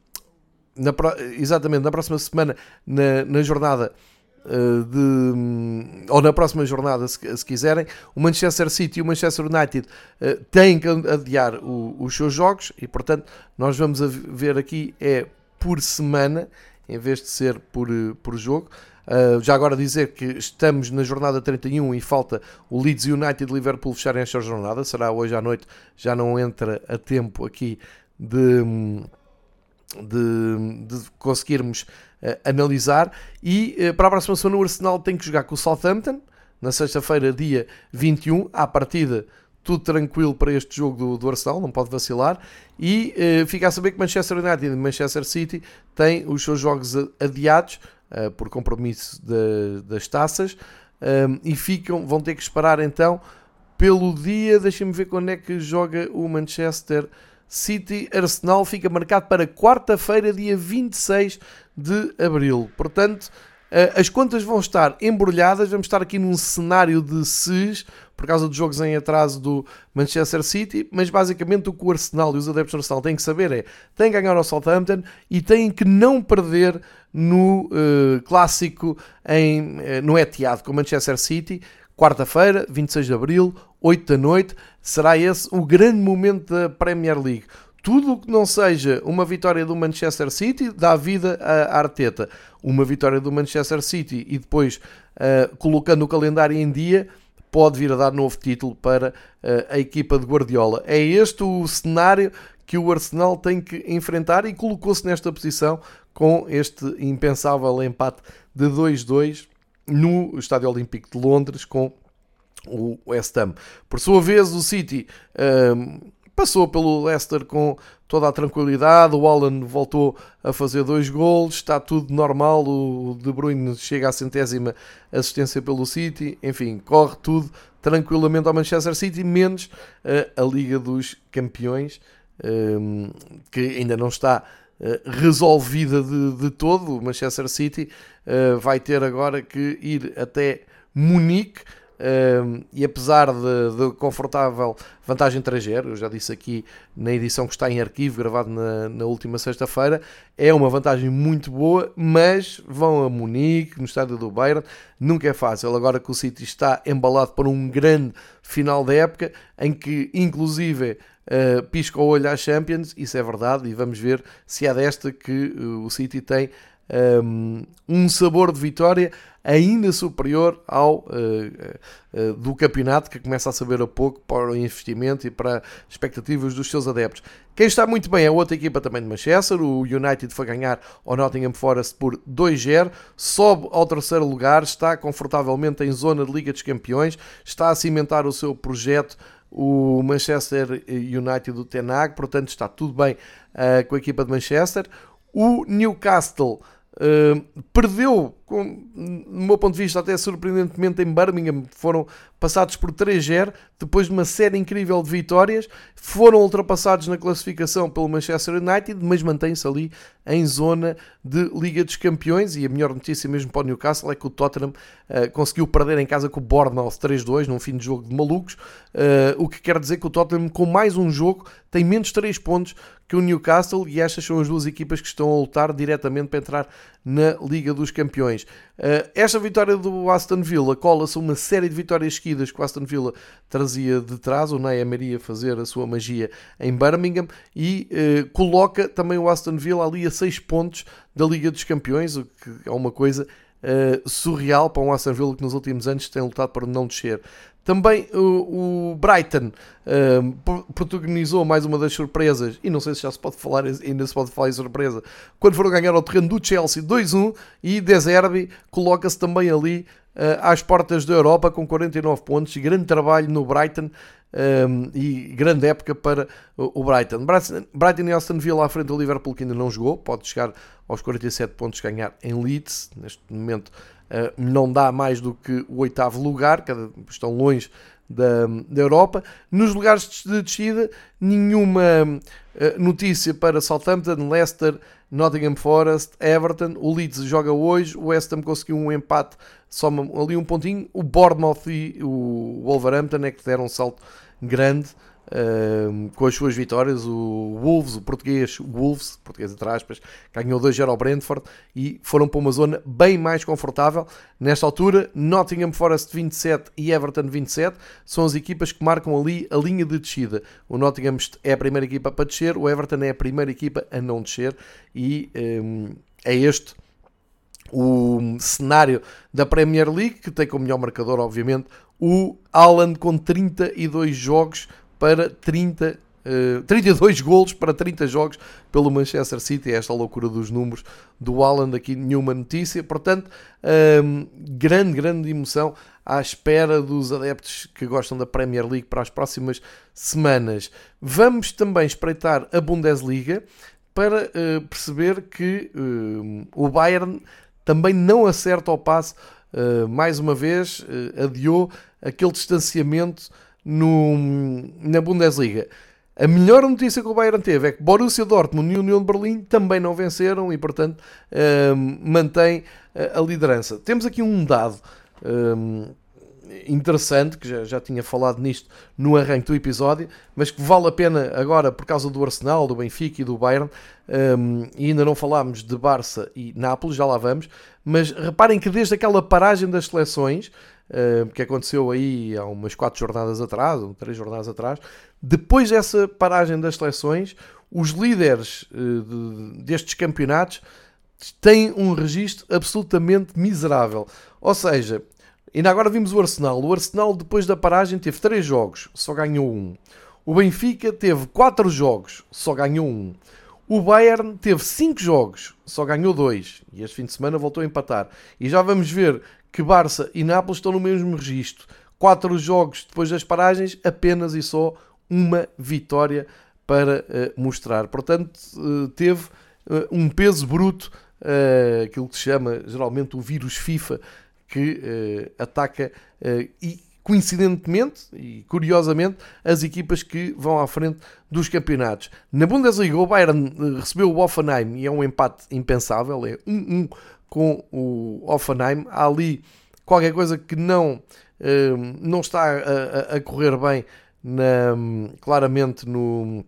na, exatamente na próxima semana, na, na jornada de, ou na próxima jornada, se, se, quiserem, o Manchester City e o Manchester United uh, têm que adiar o, os seus jogos e, portanto, nós vamos ver aqui é por semana em vez de ser por, por jogo. Uh, já agora dizer que estamos na jornada 31 e falta o Leeds United e Liverpool fecharem esta jornada. Será hoje à noite, já não entra a tempo aqui de, de, de conseguirmos analisar. E uh, para a próxima semana o Arsenal tem que jogar com o Southampton na sexta-feira, dia 21, à partida tudo tranquilo para este jogo do, do Arsenal, não pode vacilar. E uh, fica a saber que Manchester United e Manchester City têm os seus jogos adiados uh, por compromisso de, das taças um, e ficam, vão ter que esperar então pelo dia. Deixem-me ver quando é que joga o Manchester City. Arsenal fica marcado para quarta-feira, dia 26 de abril. Portanto. Uh, as contas vão estar embrulhadas, vamos estar aqui num cenário de SES, por causa dos jogos em atraso do Manchester City, mas basicamente o que o Arsenal e os adeptos do Arsenal têm que saber é têm que ganhar ao Southampton e têm que não perder no uh, clássico em, uh, no Etihad com o Manchester City, quarta-feira, 26 de Abril, 8 da noite, será esse o grande momento da Premier League. Tudo o que não seja uma vitória do Manchester City dá vida a Arteta. Uma vitória do Manchester City e depois uh, colocando o calendário em dia pode vir a dar novo título para uh, a equipa de Guardiola. É este o cenário que o Arsenal tem que enfrentar e colocou-se nesta posição com este impensável empate de 2-2 no Estádio Olímpico de Londres com o West Ham. Por sua vez, o City um, passou pelo Leicester com toda a tranquilidade. O Alan voltou a fazer dois gols, está tudo normal. O De Bruyne chega à centésima assistência pelo City. Enfim, corre tudo tranquilamente ao Manchester City, menos uh, a Liga dos Campeões, um, que ainda não está uh, resolvida de, de, todo. O Manchester City uh, vai ter agora que ir até Munique e apesar de, de, confortável vantagem 3-0, eu já disse aqui na edição que está em arquivo, gravado na, na última sexta-feira, é uma vantagem muito boa, mas vão a Munique, no estádio do Bayern, nunca é fácil. Agora que o City está embalado para um grande final da época, em que inclusive uh, pisca o olho às Champions, isso é verdade, e vamos ver se é desta que uh, o City tem um, sabor de vitória ainda superior ao uh, uh, do campeonato, que começa a saber a pouco para o investimento e para expectativas dos seus adeptos. Quem está muito bem é outra equipa também de Manchester, o United foi ganhar ao Nottingham Forest por 2-0, sobe ao terceiro lugar, está confortavelmente em zona de Liga dos Campeões, está a cimentar o seu projeto o Manchester United do Tenag, portanto está tudo bem uh, com a equipa de Manchester. O Newcastle Uh, perdeu, com, no meu ponto de vista, até surpreendentemente em Birmingham, foram passados por 3-0, depois de uma série incrível de vitórias, foram ultrapassados na classificação pelo Manchester United, mas mantém-se ali em zona de Liga dos Campeões, e a melhor notícia mesmo para o Newcastle é que o Tottenham uh, conseguiu perder em casa com o Bournemouth 3-2, num fim de jogo de malucos, uh, o que quer dizer que o Tottenham, com mais um jogo, tem menos 3 pontos que o Newcastle e estas são as duas equipas que estão a lutar diretamente para entrar na Liga dos Campeões. Uh, esta vitória do Aston Villa cola-se uma série de vitórias seguidas que o Aston Villa trazia de trás, o Ney Maria fazer a sua magia em Birmingham e uh, coloca também o Aston Villa ali a 6 pontos da Liga dos Campeões, o que é uma coisa uh, surreal para um Aston Villa que nos últimos anos tem lutado para não descer. Também o, o Brighton uh, protagonizou mais uma das surpresas, e não sei se já se pode falar, ainda se pode falar em surpresa, quando foram ganhar ao terreno do Chelsea 2-1 e Deserbi coloca-se também ali uh, às portas da Europa com 49 pontos. Grande trabalho no Brighton. Um, e grande época para o Brighton. Brighton e Aston Villa à frente do Liverpool que ainda não jogou, pode chegar aos 47 pontos ganhar em Leeds, neste momento uh, não dá mais do que o oitavo lugar, cada, estão longe da, da Europa. Nos lugares de descida, nenhuma uh, notícia para Southampton, Leicester, Nottingham Forest, Everton. O Leeds joga hoje, o West Ham conseguiu um empate, só ali um pontinho. O Bournemouth e o Wolverhampton é que deram um salto grande uh, com as suas vitórias. O Wolves, o português Wolves, português entre aspas, ganhou 2-0 ao Brentford e foram para uma zona bem mais confortável. Nesta altura, Nottingham Forest 27 e Everton 27 são as equipas que marcam ali a linha de descida. O Nottingham é a primeira equipa para descer, o Everton é a primeira equipa a não descer e um, é este o cenário da Premier League, que tem como melhor marcador, obviamente, o Haaland com 32 jogos para 30 Uh, 32 golos para 30 jogos pelo Manchester City, esta loucura dos números do Haaland, aqui nenhuma notícia, portanto, um, grande, grande emoção à espera dos adeptos que gostam da Premier League para as próximas semanas. Vamos também espreitar a Bundesliga para uh, perceber que uh, o Bayern também não acerta ao passo, uh, mais uma vez, adiou aquele distanciamento no, na Bundesliga. A melhor notícia que o Bayern teve é que Borussia Dortmund e União de Berlim também não venceram e, portanto, um, mantém a liderança. Temos aqui um dado um, interessante, que já, já tinha falado nisto no arranque do episódio, mas que vale a pena agora por causa do Arsenal, do Benfica e do Bayern, um, e ainda não falámos de Barça e Nápoles, já lá vamos, mas reparem que desde aquela paragem das seleções, uh, que aconteceu aí há umas 4 jornadas atrás, ou 3 jornadas atrás, depois dessa paragem das seleções, os líderes de, destes campeonatos têm um registro absolutamente miserável. Ou seja, ainda agora vimos o Arsenal. O Arsenal, depois da paragem, teve 3 jogos, só ganhou um. O Benfica teve 4 jogos, só ganhou um. O Bayern teve 5 jogos, só ganhou 2. E este fim de semana voltou a empatar. E já vamos ver que Barça e Nápoles estão no mesmo registro. Quatro jogos depois das paragens, apenas e só uma vitória para mostrar. Portanto, teve um peso bruto, aquilo que se chama geralmente o vírus FIFA, que ataca e coincidentemente e curiosamente, as equipas que vão à frente dos campeonatos. Na Bundesliga, o Bayern recebeu o Offenheim e é um empate impensável, é 1-1 com o Offenheim. Há ali qualquer coisa que não, eh, não está a, a correr bem, na, claramente, no,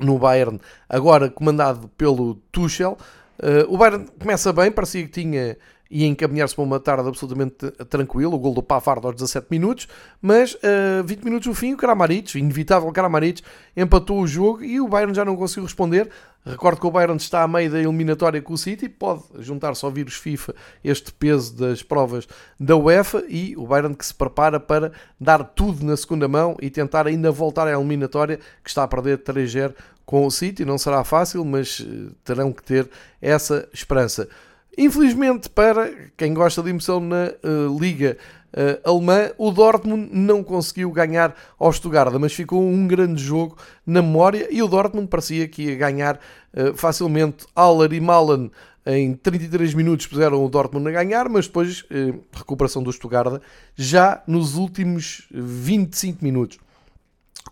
no Bayern, agora comandado pelo Tuchel. Uh, o Bayern começa bem, parecia que tinha e encaminhar-se para uma tarde absolutamente tranquila, o gol do Pavard aos 17 minutos, mas uh, eh, 20 minutos no fim o Kramaric, inevitável Kramaric, empatou o jogo e o Bayern já não conseguiu responder. Recordo que o Bayern está a meio da eliminatória com o City, pode juntar-se ao vírus FIFA este peso das provas da UEFA e o Bayern que se prepara para dar tudo na segunda mão e tentar ainda voltar à eliminatória que está a perder 3-0 com o City. Não será fácil, mas eh, terão que ter essa esperança. Infelizmente, para quem gosta de emoção na uh, Liga uh, Alemã, o Dortmund não conseguiu ganhar ao Stuttgart, mas ficou um grande jogo na memória e o Dortmund parecia que ia ganhar uh, facilmente. Aller e Malen em 33 minutos puseram o Dortmund a ganhar, mas depois recuperação do Stuttgart já nos últimos 25 minutos.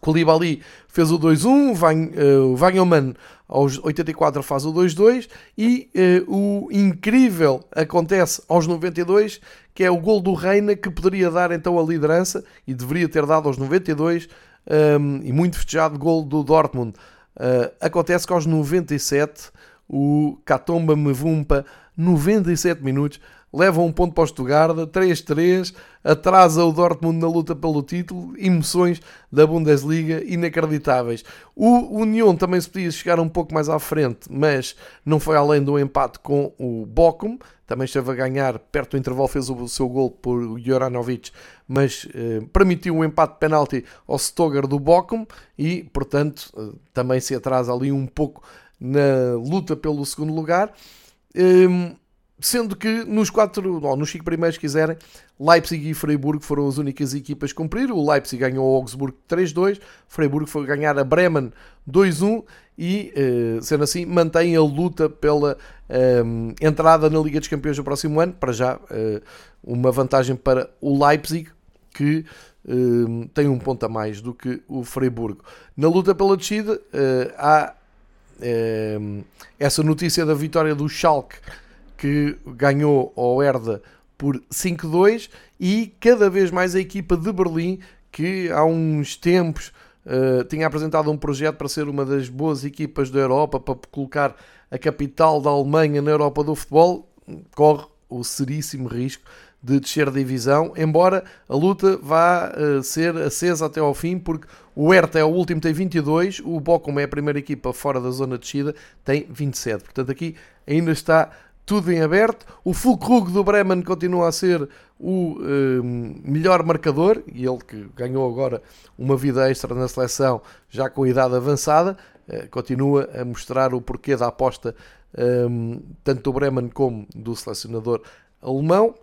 Koulibaly fez o 2-1, Van, uh, aos 84 faz o 2-2 e uh, o incrível acontece aos 92, que é o gol do Reina que poderia dar então a liderança e deveria ter dado aos 92 um, ehm, e muito festejado gol do Dortmund. Uh, acontece que aos 97 o Katomba Mevumpa 97 minutos leva um ponto para o Stuttgart, 3-3, atrasa o Dortmund na luta pelo título, emoções da Bundesliga inacreditáveis. O Union também se podia chegar um pouco mais à frente, mas não foi além do empate com o Bochum, também esteve a ganhar, perto do intervalo fez o seu gol por Joranovic, mas eh, permitiu um empate de penalti ao Stoger do Bochum e, portanto, eh, também se atrasa ali um pouco na luta pelo segundo lugar. Um, Sendo que nos quatro, ou nos cinco primeiros quiserem, Leipzig e Freiburg foram as únicas equipas a cumprir. O Leipzig ganhou o Augsburg 3-2, Freiburg foi ganhar a Bremen 2-1 e, eh, sendo assim, mantém a luta pela um, ehm, entrada na Liga dos Campeões do próximo ano. Para já, uh, uma vantagem para o Leipzig, que uh, tem um ponto a mais do que o Freiburgo. Na luta pela descida, uh, há ehm, essa notícia da vitória do Schalke que ganhou ao Herda por 5-2 e cada vez mais a equipa de Berlim, que há uns tempos uh, tinha apresentado um projeto para ser uma das boas equipas da Europa, para colocar a capital da Alemanha na Europa do futebol, corre o seríssimo risco de descer da divisão, embora a luta vá uh, ser acesa até ao fim, porque o Hertha é o último, tem 22, o Bochum é a primeira equipa fora da zona de descida, tem 27. Portanto, aqui ainda está tudo em aberto. O Fulkrug do Bremen continua a ser o um, melhor marcador e ele que ganhou agora uma vida extra na seleção já com idade avançada, uh, continua a mostrar o porquê da aposta um, tanto do Bremen como do selecionador alemão.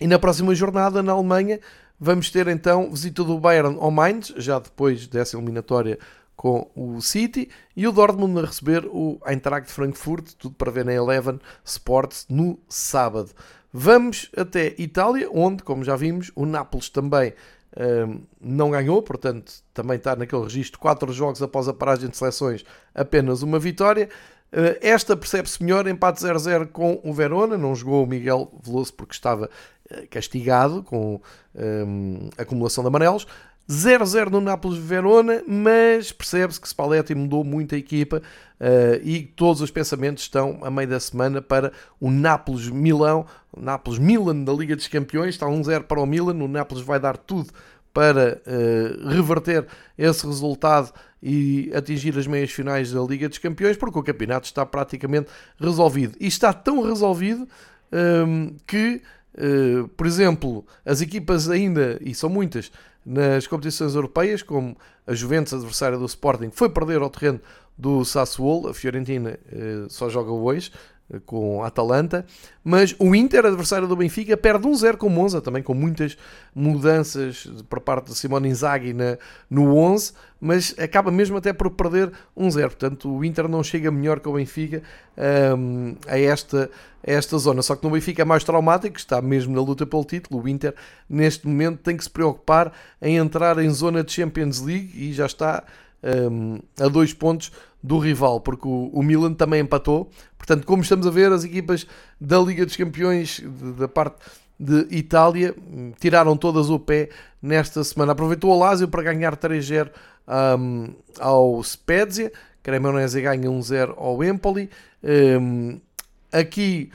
E na próxima jornada na Alemanha vamos ter então visita do Bayern ao Mainz, já depois dessa eliminatória com o City e o Dortmund a receber o Eintracht Frankfurt, tudo para ver na Eleven Sports no sábado. Vamos até Itália, onde, como já vimos, o Nápoles também um, não ganhou, portanto também está naquele registro, quatro jogos após a paragem de seleções, apenas uma vitória. Uh, esta percebe-se melhor, empate 0-0 com o Verona, não jogou o Miguel Veloso porque estava uh, castigado com um, acumulação de amarelos. 0-0 no Nápoles-Verona, mas percebe-se que Spalletti mudou muito a equipa uh, e todos os pensamentos estão a meio da semana para o Nápoles-Milão, Nápoles-Milan da Liga dos Campeões, está 1-0 para o Milan, o Nápoles vai dar tudo para uh, reverter esse resultado e atingir as meias finais da Liga dos Campeões, porque o campeonato está praticamente resolvido. E está tão resolvido um, ehm, que, uh, por exemplo, as equipas ainda, e são muitas, nas competições europeias, como a Juventus, adversária do Sporting, foi perder ao terreno do Sassuolo, a Fiorentina eh, só joga hoje, com a Atalanta, mas o Inter, adversário do Benfica, perde 1-0 com o Monza, também com muitas mudanças por parte de Simone Inzaghi na, no 11, mas acaba mesmo até por perder 1-0, portanto o Inter não chega melhor que o Benfica um, a, esta, a esta zona, só que no Benfica é mais traumático, está mesmo na luta pelo título, o Inter neste momento tem que se preocupar em entrar em zona de Champions League e já está um, a dois pontos do rival, porque o, o, Milan também empatou. Portanto, como estamos a ver, as equipas da Liga dos Campeões, de, da parte de Itália, tiraram todas o pé nesta semana. Aproveitou o Lazio para ganhar 3-0 um, ao Spezia, Cremonese ganha 1-0 ao Empoli. Um, aqui,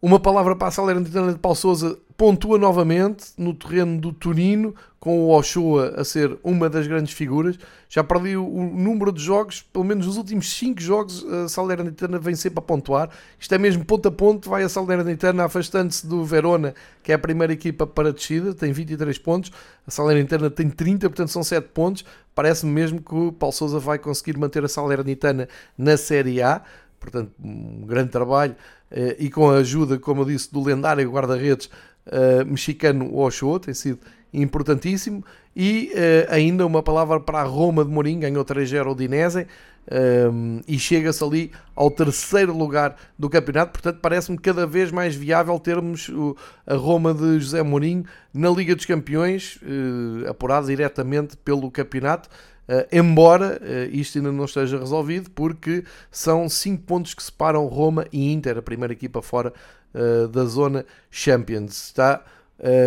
uma palavra para a Salernitana de Paulo Sousa, pontua novamente no terreno do Turino, com o Ochoa a ser uma das grandes figuras. Já perdi o, número de jogos, pelo menos nos últimos 5 jogos, a Salernitana vem sempre a pontuar. Isto é mesmo ponto a ponto, vai a Salernitana afastando-se do Verona, que é a primeira equipa para descida, tem 23 pontos. A Salernitana tem 30, portanto são 7 pontos. Parece-me mesmo que o Paulo Sousa vai conseguir manter a Salernitana na Série A. Portanto, um grande trabalho. Eh, e com a ajuda, como eu disse, do lendário guarda-redes uh, mexicano Ochoa, tem sido importantíssimo. E uh, ainda uma palavra para a Roma de Mourinho, ganhou 3-0 ao Dinese um, e chega-se ali ao terceiro lugar do campeonato. Portanto, parece-me cada vez mais viável termos o, a Roma de José Mourinho na Liga dos Campeões, uh, apurada diretamente pelo campeonato. Uh, embora uh, isto ainda não esteja resolvido, porque são 5 pontos que separam Roma e Inter, a primeira equipa fora uh, da zona Champions. Está,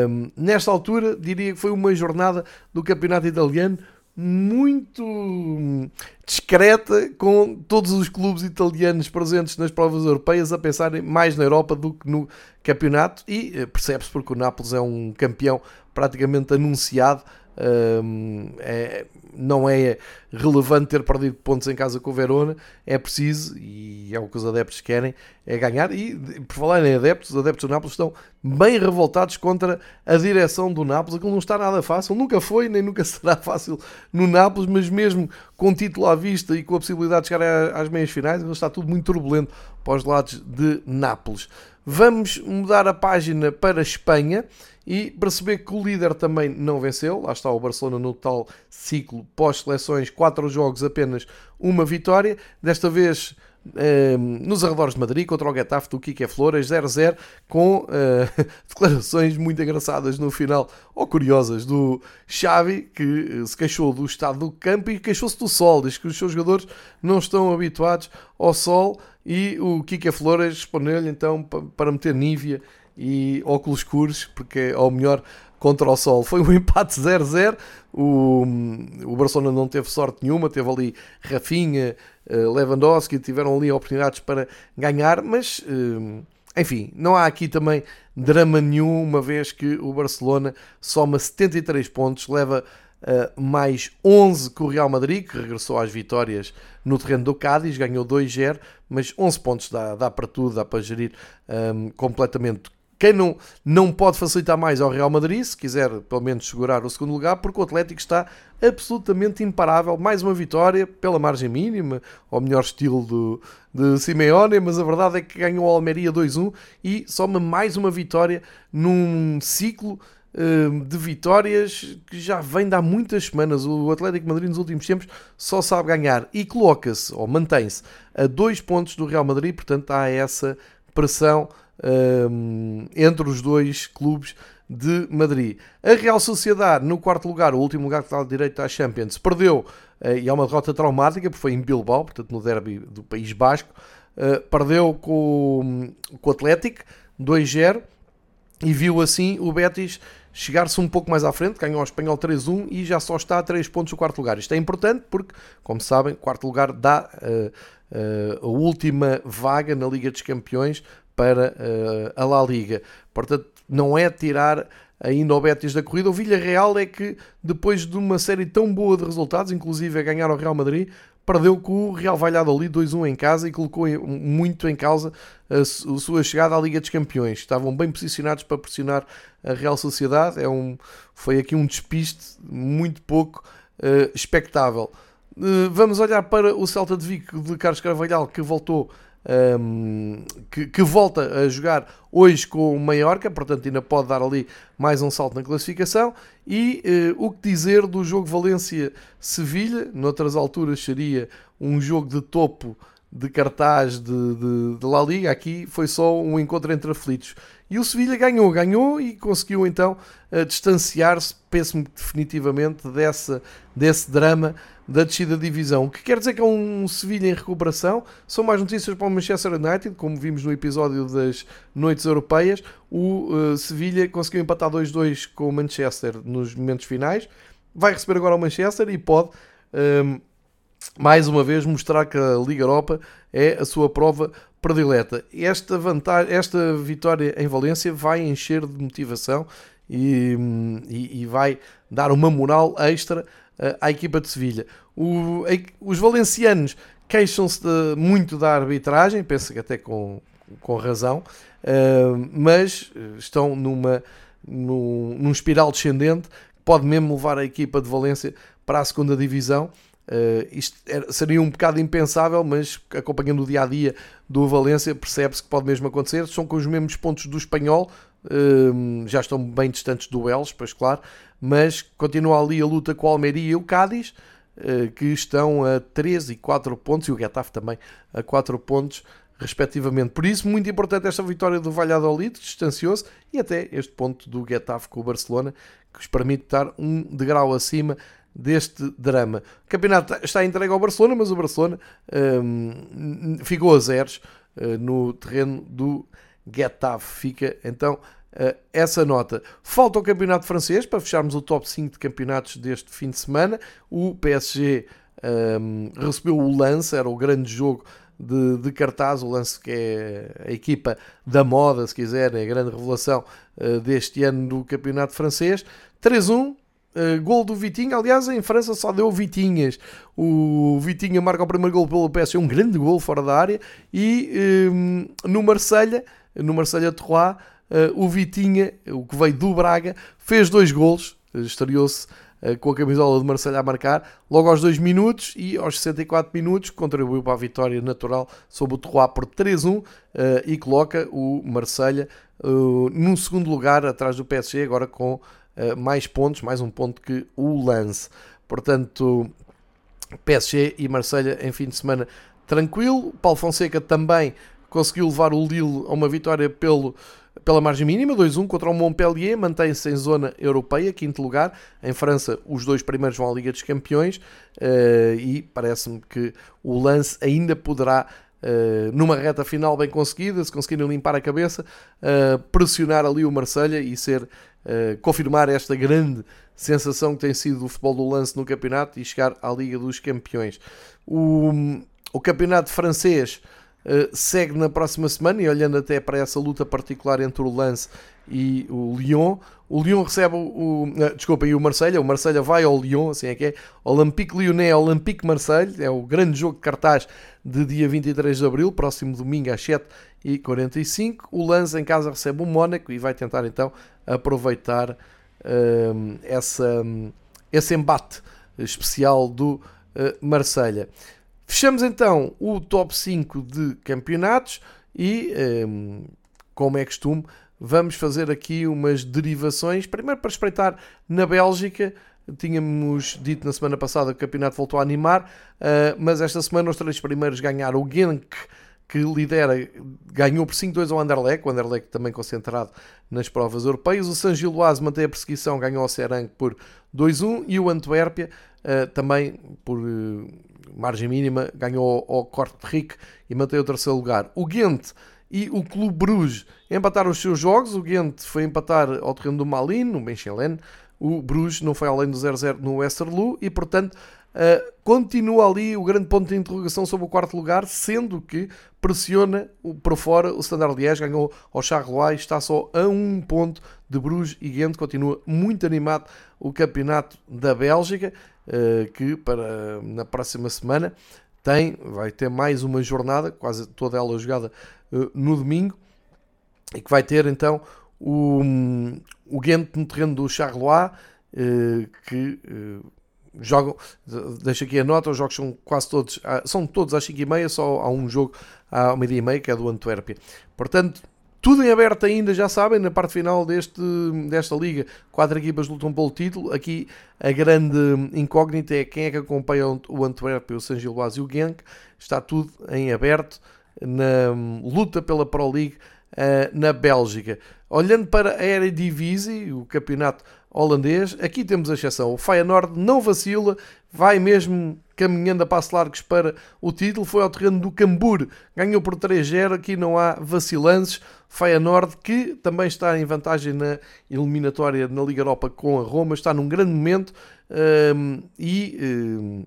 um, nesta altura, diria que foi uma jornada do campeonato italiano muito discreta, com todos os clubes italianos presentes nas provas europeias a pensarem mais na Europa do que no campeonato, e percebe-se porque o Nápoles é um campeão praticamente anunciado é, não é relevante ter perdido pontos em casa com o Verona, é preciso, e é o que os adeptos querem, é ganhar. E por falar em adeptos, os adeptos do Nápoles estão bem revoltados contra a direção do Nápoles. Aquilo não está nada fácil, nunca foi nem nunca <laughs> será fácil no Nápoles, mas mesmo com título à vista e com a possibilidade de chegar às meias finais, está tudo muito turbulento para os lados de Nápoles. Vamos mudar a página para a Espanha e perceber que o líder também não venceu. Lá está o Barcelona no tal ciclo pós-seleções, quatro jogos, apenas uma vitória. Desta vez ehm, nos arredores de Madrid, contra o Getafe do Kike Flores, 0-0, com uh, <laughs> declarações muito engraçadas no final, ou curiosas, do Xavi, que se queixou do estado do campo e queixou-se do sol, diz que os seus jogadores não estão habituados ao sol, e o Kike Flores respondeu-lhe então para meter Nívia e óculos escuros, porque ao melhor contra o Sol. Foi um <laughs> empate 0-0. O, o Barcelona não teve sorte nenhuma, teve ali Rafinha, eh, Lewandowski, tiveram ali oportunidades para ganhar, mas eh, enfim, não há aqui também drama nenhum, uma vez que o Barcelona soma 73 pontos, leva uh, mais 11 com o Real Madrid, que regressou às vitórias no terreno do Cádiz, ganhou 2-0, mas 11 pontos dá, dá para tudo, dá para gerir um, completamente quem não, não pode facilitar mais ao Real Madrid, se quiser pelo menos segurar o segundo lugar, porque o Atlético está absolutamente imparável. Mais uma vitória pela margem mínima, ao melhor estilo do, de Simeone, mas a verdade é que ganhou a Almeria 2-1 e soma mais uma vitória num ciclo de vitórias que já vem de há muitas semanas. O Atlético Madrid nos últimos tempos só sabe ganhar e coloca-se, ou mantém-se, a dois pontos do Real Madrid, portanto há essa pressão um, entre os dois clubes de Madrid. A Real Sociedade, no quarto lugar, o último lugar que está direito à Champions, perdeu, uh, e é uma derrota traumática, porque foi em Bilbao, portanto no derby do País Basco, uh, perdeu com, com o Atlético, 2-0, e viu assim o Betis chegar-se um pouco mais à frente, ganhou ao Espanhol 3-1 e já só está a 3 pontos do quarto lugar. Isto é importante porque, como sabem, quarto lugar dá uh, uh, a última vaga na Liga dos Campeões para uh, a La Liga. Portanto, não é tirar ainda o Betis da corrida. O Villarreal é que, depois de uma série tão boa de resultados, inclusive a ganhar ao Real Madrid, perdeu com o Real Valladolid 2-1 em casa e colocou muito em causa a sua chegada à Liga dos Campeões. Estavam bem posicionados para pressionar a Real Sociedade. É um, foi aqui um despiste muito pouco uh, expectável. Uh, vamos olhar para o Celta de Vigo de Carlos Carvalhal, que voltou um, que, que, volta a jogar hoje com o Mallorca, portanto ainda pode dar ali mais um salto na classificação. E uh, o que dizer do jogo Valência-Sevilha? Noutras alturas seria um jogo de topo de cartaz de, de, de, La Liga, aqui foi só um encontro entre aflitos. E o Sevilha ganhou, ganhou e conseguiu então uh, distanciar-se, penso-me definitivamente, dessa, desse drama da descida de divisão. O que quer dizer que é um Sevilha em recuperação. São mais notícias para o Manchester United, como vimos no episódio das Noites Europeias. O uh, Sevilha conseguiu empatar 2-2 com o Manchester nos momentos finais. Vai receber agora o Manchester e pode. Ehm, mais uma vez mostrar que a Liga Europa é a sua prova predileta. Esta, vantagem, esta vitória em Valência vai encher de motivação e, e, e vai dar uma moral extra uh, à equipa de Sevilha. O, os valencianos queixam-se muito da arbitragem, penso que até com, com razão, uh, mas estão numa, num, num espiral descendente que pode mesmo levar a equipa de Valência para a segunda divisão Uh, isto era, seria um bocado impensável, mas acompanhando o dia a dia do Valência, percebe-se que pode mesmo acontecer. São com os mesmos pontos do espanhol, uh, já estão bem distantes do Elche, pois claro, mas continua ali a luta com o Almeria e o Cádiz, uh, que estão a 13 e 4 pontos, e o Getafe também a 4 pontos, respectivamente. Por isso, muito importante esta vitória do Valladolid, distanciou-se, e até este ponto do Getafe com o Barcelona, que os permite estar um degrau acima deste drama. O campeonato está entregue ao Barcelona, mas o Barcelona um, ficou a zeros uh, no terreno do Getafe. Fica então uh, essa nota. Falta o campeonato francês para fecharmos o top 5 de campeonatos deste fim de semana. O PSG um, recebeu o lance, era o grande jogo de, de, cartaz, o lance que é a equipa da moda, se quiserem, a grande revelação uh, deste ano do campeonato francês. 3-1, Uh, gol do Vitinha, aliás, em França só deu Vitinhas. O Vitinha marca o primeiro gol pelo PSG, um grande gol fora da área. E um, no Marselha no Marselha Terroir, uh, o Vitinha, o que veio do Braga, fez dois gols, estreou-se uh, com a camisola de Marselha a marcar, logo aos 2 minutos e aos 64 minutos contribuiu para a vitória natural sobre o Terroir por 3-1 e coloca o Marselha num segundo lugar atrás do PSG, agora com eh, mais pontos, mais um ponto que o Lance. Portanto, PSG e Marselha em fim de semana tranquilo. Paulo Fonseca também conseguiu levar o Lille a uma vitória pelo, pela margem mínima, 2-1 contra o Montpellier, mantém-se em zona europeia, quinto lugar. Em França, os dois primeiros vão à Liga dos Campeões uh, e parece-me que o lance ainda poderá. Uh, numa reta final bem conseguida, se conseguirem limpar a cabeça, uh, pressionar ali o Marselha e ser uh, confirmar esta grande sensação que tem sido o futebol do lance no campeonato e chegar à Liga dos Campeões. O, o campeonato francês uh, segue na próxima semana e olhando até para essa luta particular entre o Lance e o Lyon, o Lyon recebe o, uh, desculpa, e o Marselha, o Marselha vai ao Lyon, assim é que é, Olympique Lyonnais, Olympique Marseille, é o grande jogo de cartaz de dia 23 de Abril, próximo domingo às 7h45, o Lance em casa recebe o Mónaco e vai tentar então aproveitar uh, essa, esse embate especial do uh, Marselha. Fechamos então o top 5 de campeonatos e, um, como é costume, vamos fazer aqui umas derivações. Primeiro para espreitar na Bélgica. Tínhamos dito na semana passada que o campeonato voltou a animar, uh, mas esta semana os três primeiros ganharam o Genk que lidera, ganhou por 5-2 ao Anderlecht, o Anderlecht também concentrado nas provas europeias. O San Giloase mantém a perseguição, ganhou ao Serang por 2-1 e o Antuérpia uh, também por uh, margem mínima ganhou ao, ao Kortrijk e mantém o terceiro lugar. O Ghent e o Clube Bruges empataram os seus jogos. O Ghent foi empatar ao terreno do Malin, no Benchelen. O Bruges não foi além do 0-0 no Westerlo e, portanto, Uh, continua ali o grande ponto de interrogação sobre o quarto lugar, sendo que pressiona para fora o Standard Liège, ganhou ao Charleroi, está só a um ponto de Bruges e Ghent, continua muito animado o campeonato da Bélgica, uh, que para na próxima semana tem, vai ter mais uma jornada, quase toda ela jogada uh, no domingo, e que vai ter então o, o Ghent no terreno do Charleroi, que jogam, deixo aqui a nota, os jogos são quase todos, são todos às 5h30, só há um jogo à meia e meia, que é do Antuérpia. Portanto, tudo em aberto ainda, já sabem, na parte final deste, desta liga, quatro equipas lutam pelo título. Aqui a grande incógnita é quem é que acompanha o Antwerp, o San Gilbás e o Genk. Está tudo em aberto na luta pela Pro League uh, na Bélgica. Olhando para a Eredivisie, o campeonato holandês, aqui temos a exceção. O Feyenoord não vacila, vai mesmo caminhando a passo largos para o título. Foi ao terreno do Cambur, ganhou por 3-0. Aqui não há vacilantes. Feyenoord, que também está em vantagem na eliminatória na Liga Europa com a Roma, está num grande momento um, e um,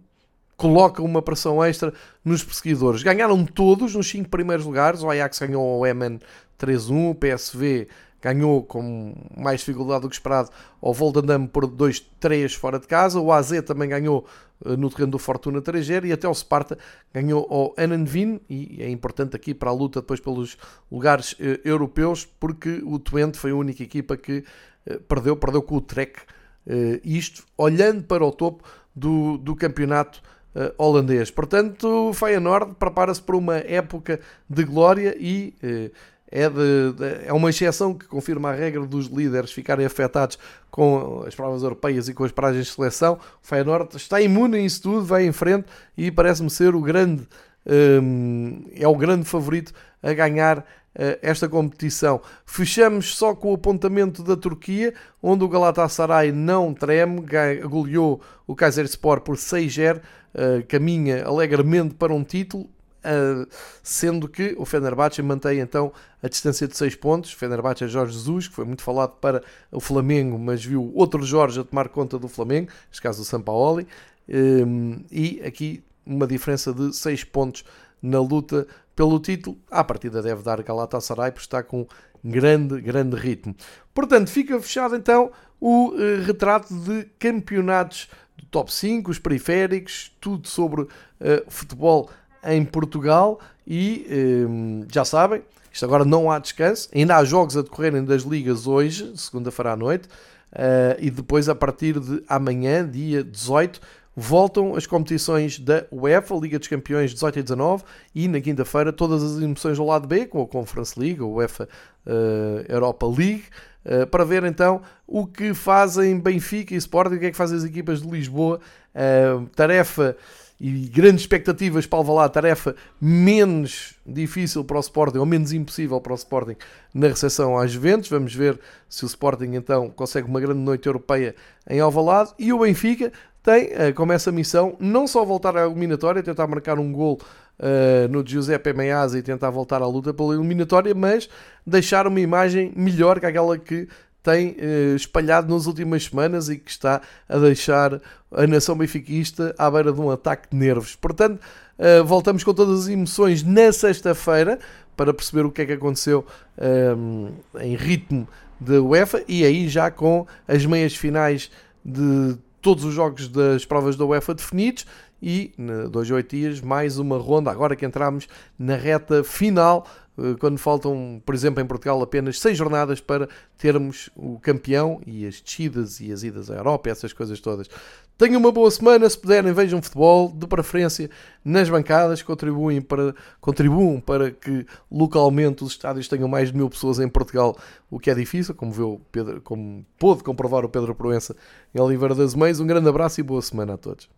coloca uma pressão extra nos perseguidores. Ganharam todos nos 5 primeiros lugares. O Ajax ganhou ao Emen 3-1, o PSV ganhou com mais dificuldade do que esperado ao Volendam por 2-3 fora de casa. O AZ também ganhou eh, no terreno do Fortuna 3 e até o Sparta ganhou ao Ananvin e é importante aqui para a luta depois pelos lugares eh, europeus porque o Twente foi a única equipa que eh, perdeu, perdeu com o Trek isto olhando para o topo do, do campeonato holandês. Portanto, o Feyenoord prepara-se para uma época de glória e é, de, é uma exceção que confirma a regra dos líderes ficarem afetados com as provas europeias e com as paragens de seleção. O Feyenoord está imune a isso tudo, vai em frente e parece-me ser o grande, um, é o grande favorito a ganhar uh, esta competição. Fechamos só com o apontamento da Turquia, onde o Galatasaray não treme, goleou o Kayserispor por 6-0, uh, caminha alegremente para um título, Uh, sendo que o Fenerbahçe mantém então a distância de 6 pontos. Fenerbahçe é Jorge Jesus, que foi muito falado para o Flamengo, mas viu outro Jorge a tomar conta do Flamengo, neste caso o Sampaoli, um, e aqui uma diferença de 6 pontos na luta pelo título. À partida deve dar Galatasaray, porque está com grande, grande ritmo. Portanto, fica fechado então o uh, retrato de campeonatos do top 5, os periféricos, tudo sobre uh, futebol em Portugal e um, já sabem, isto agora não há descanso, ainda há jogos a decorrerem das ligas hoje, segunda-feira à noite, uh, e depois a partir de amanhã, dia 18, voltam as competições da UEFA, Liga dos Campeões 18 e 19, e na quinta-feira todas as emoções do lado B, com a Conference League, a UEFA uh, Europa League, uh, para ver então o que fazem Benfica e Sporting, o que é que fazem as equipas de Lisboa. Uh, tarefa e grandes expectativas para o a tarefa menos difícil para o Sporting, ou menos impossível para o Sporting na recepção às Juventus. Vamos ver se o Sporting então consegue uma grande noite europeia em Alvalade. E o Benfica tem eh, como essa missão não só voltar à eliminatória, tentar marcar um gol uh, no Giuseppe Meazza e tentar voltar à luta pela eliminatória, mas deixar uma imagem melhor que aquela que tem eh, espalhado nas últimas semanas e que está a deixar a nação benfiquista à beira de um ataque de nervos. Portanto, eh, voltamos com todas as emoções na sexta-feira para perceber o que é que aconteceu eh, em ritmo de UEFA e aí já com as meias finais de todos os jogos das provas da UEFA definidos e, dois ou oito dias, mais uma ronda, agora que entramos na reta final quando faltam, por exemplo, em Portugal apenas seis jornadas para termos o campeão e as descidas e as idas à Europa, essas coisas todas. Tenham uma boa semana, se puderem, vejam futebol, de preferência nas bancadas, contribuem para, contribuam para que localmente os estádios tenham mais de mil pessoas em Portugal, o que é difícil, como, viu Pedro, como pôde comprovar o Pedro Proença em Oliveira das Meias. Um grande abraço e boa semana a todos.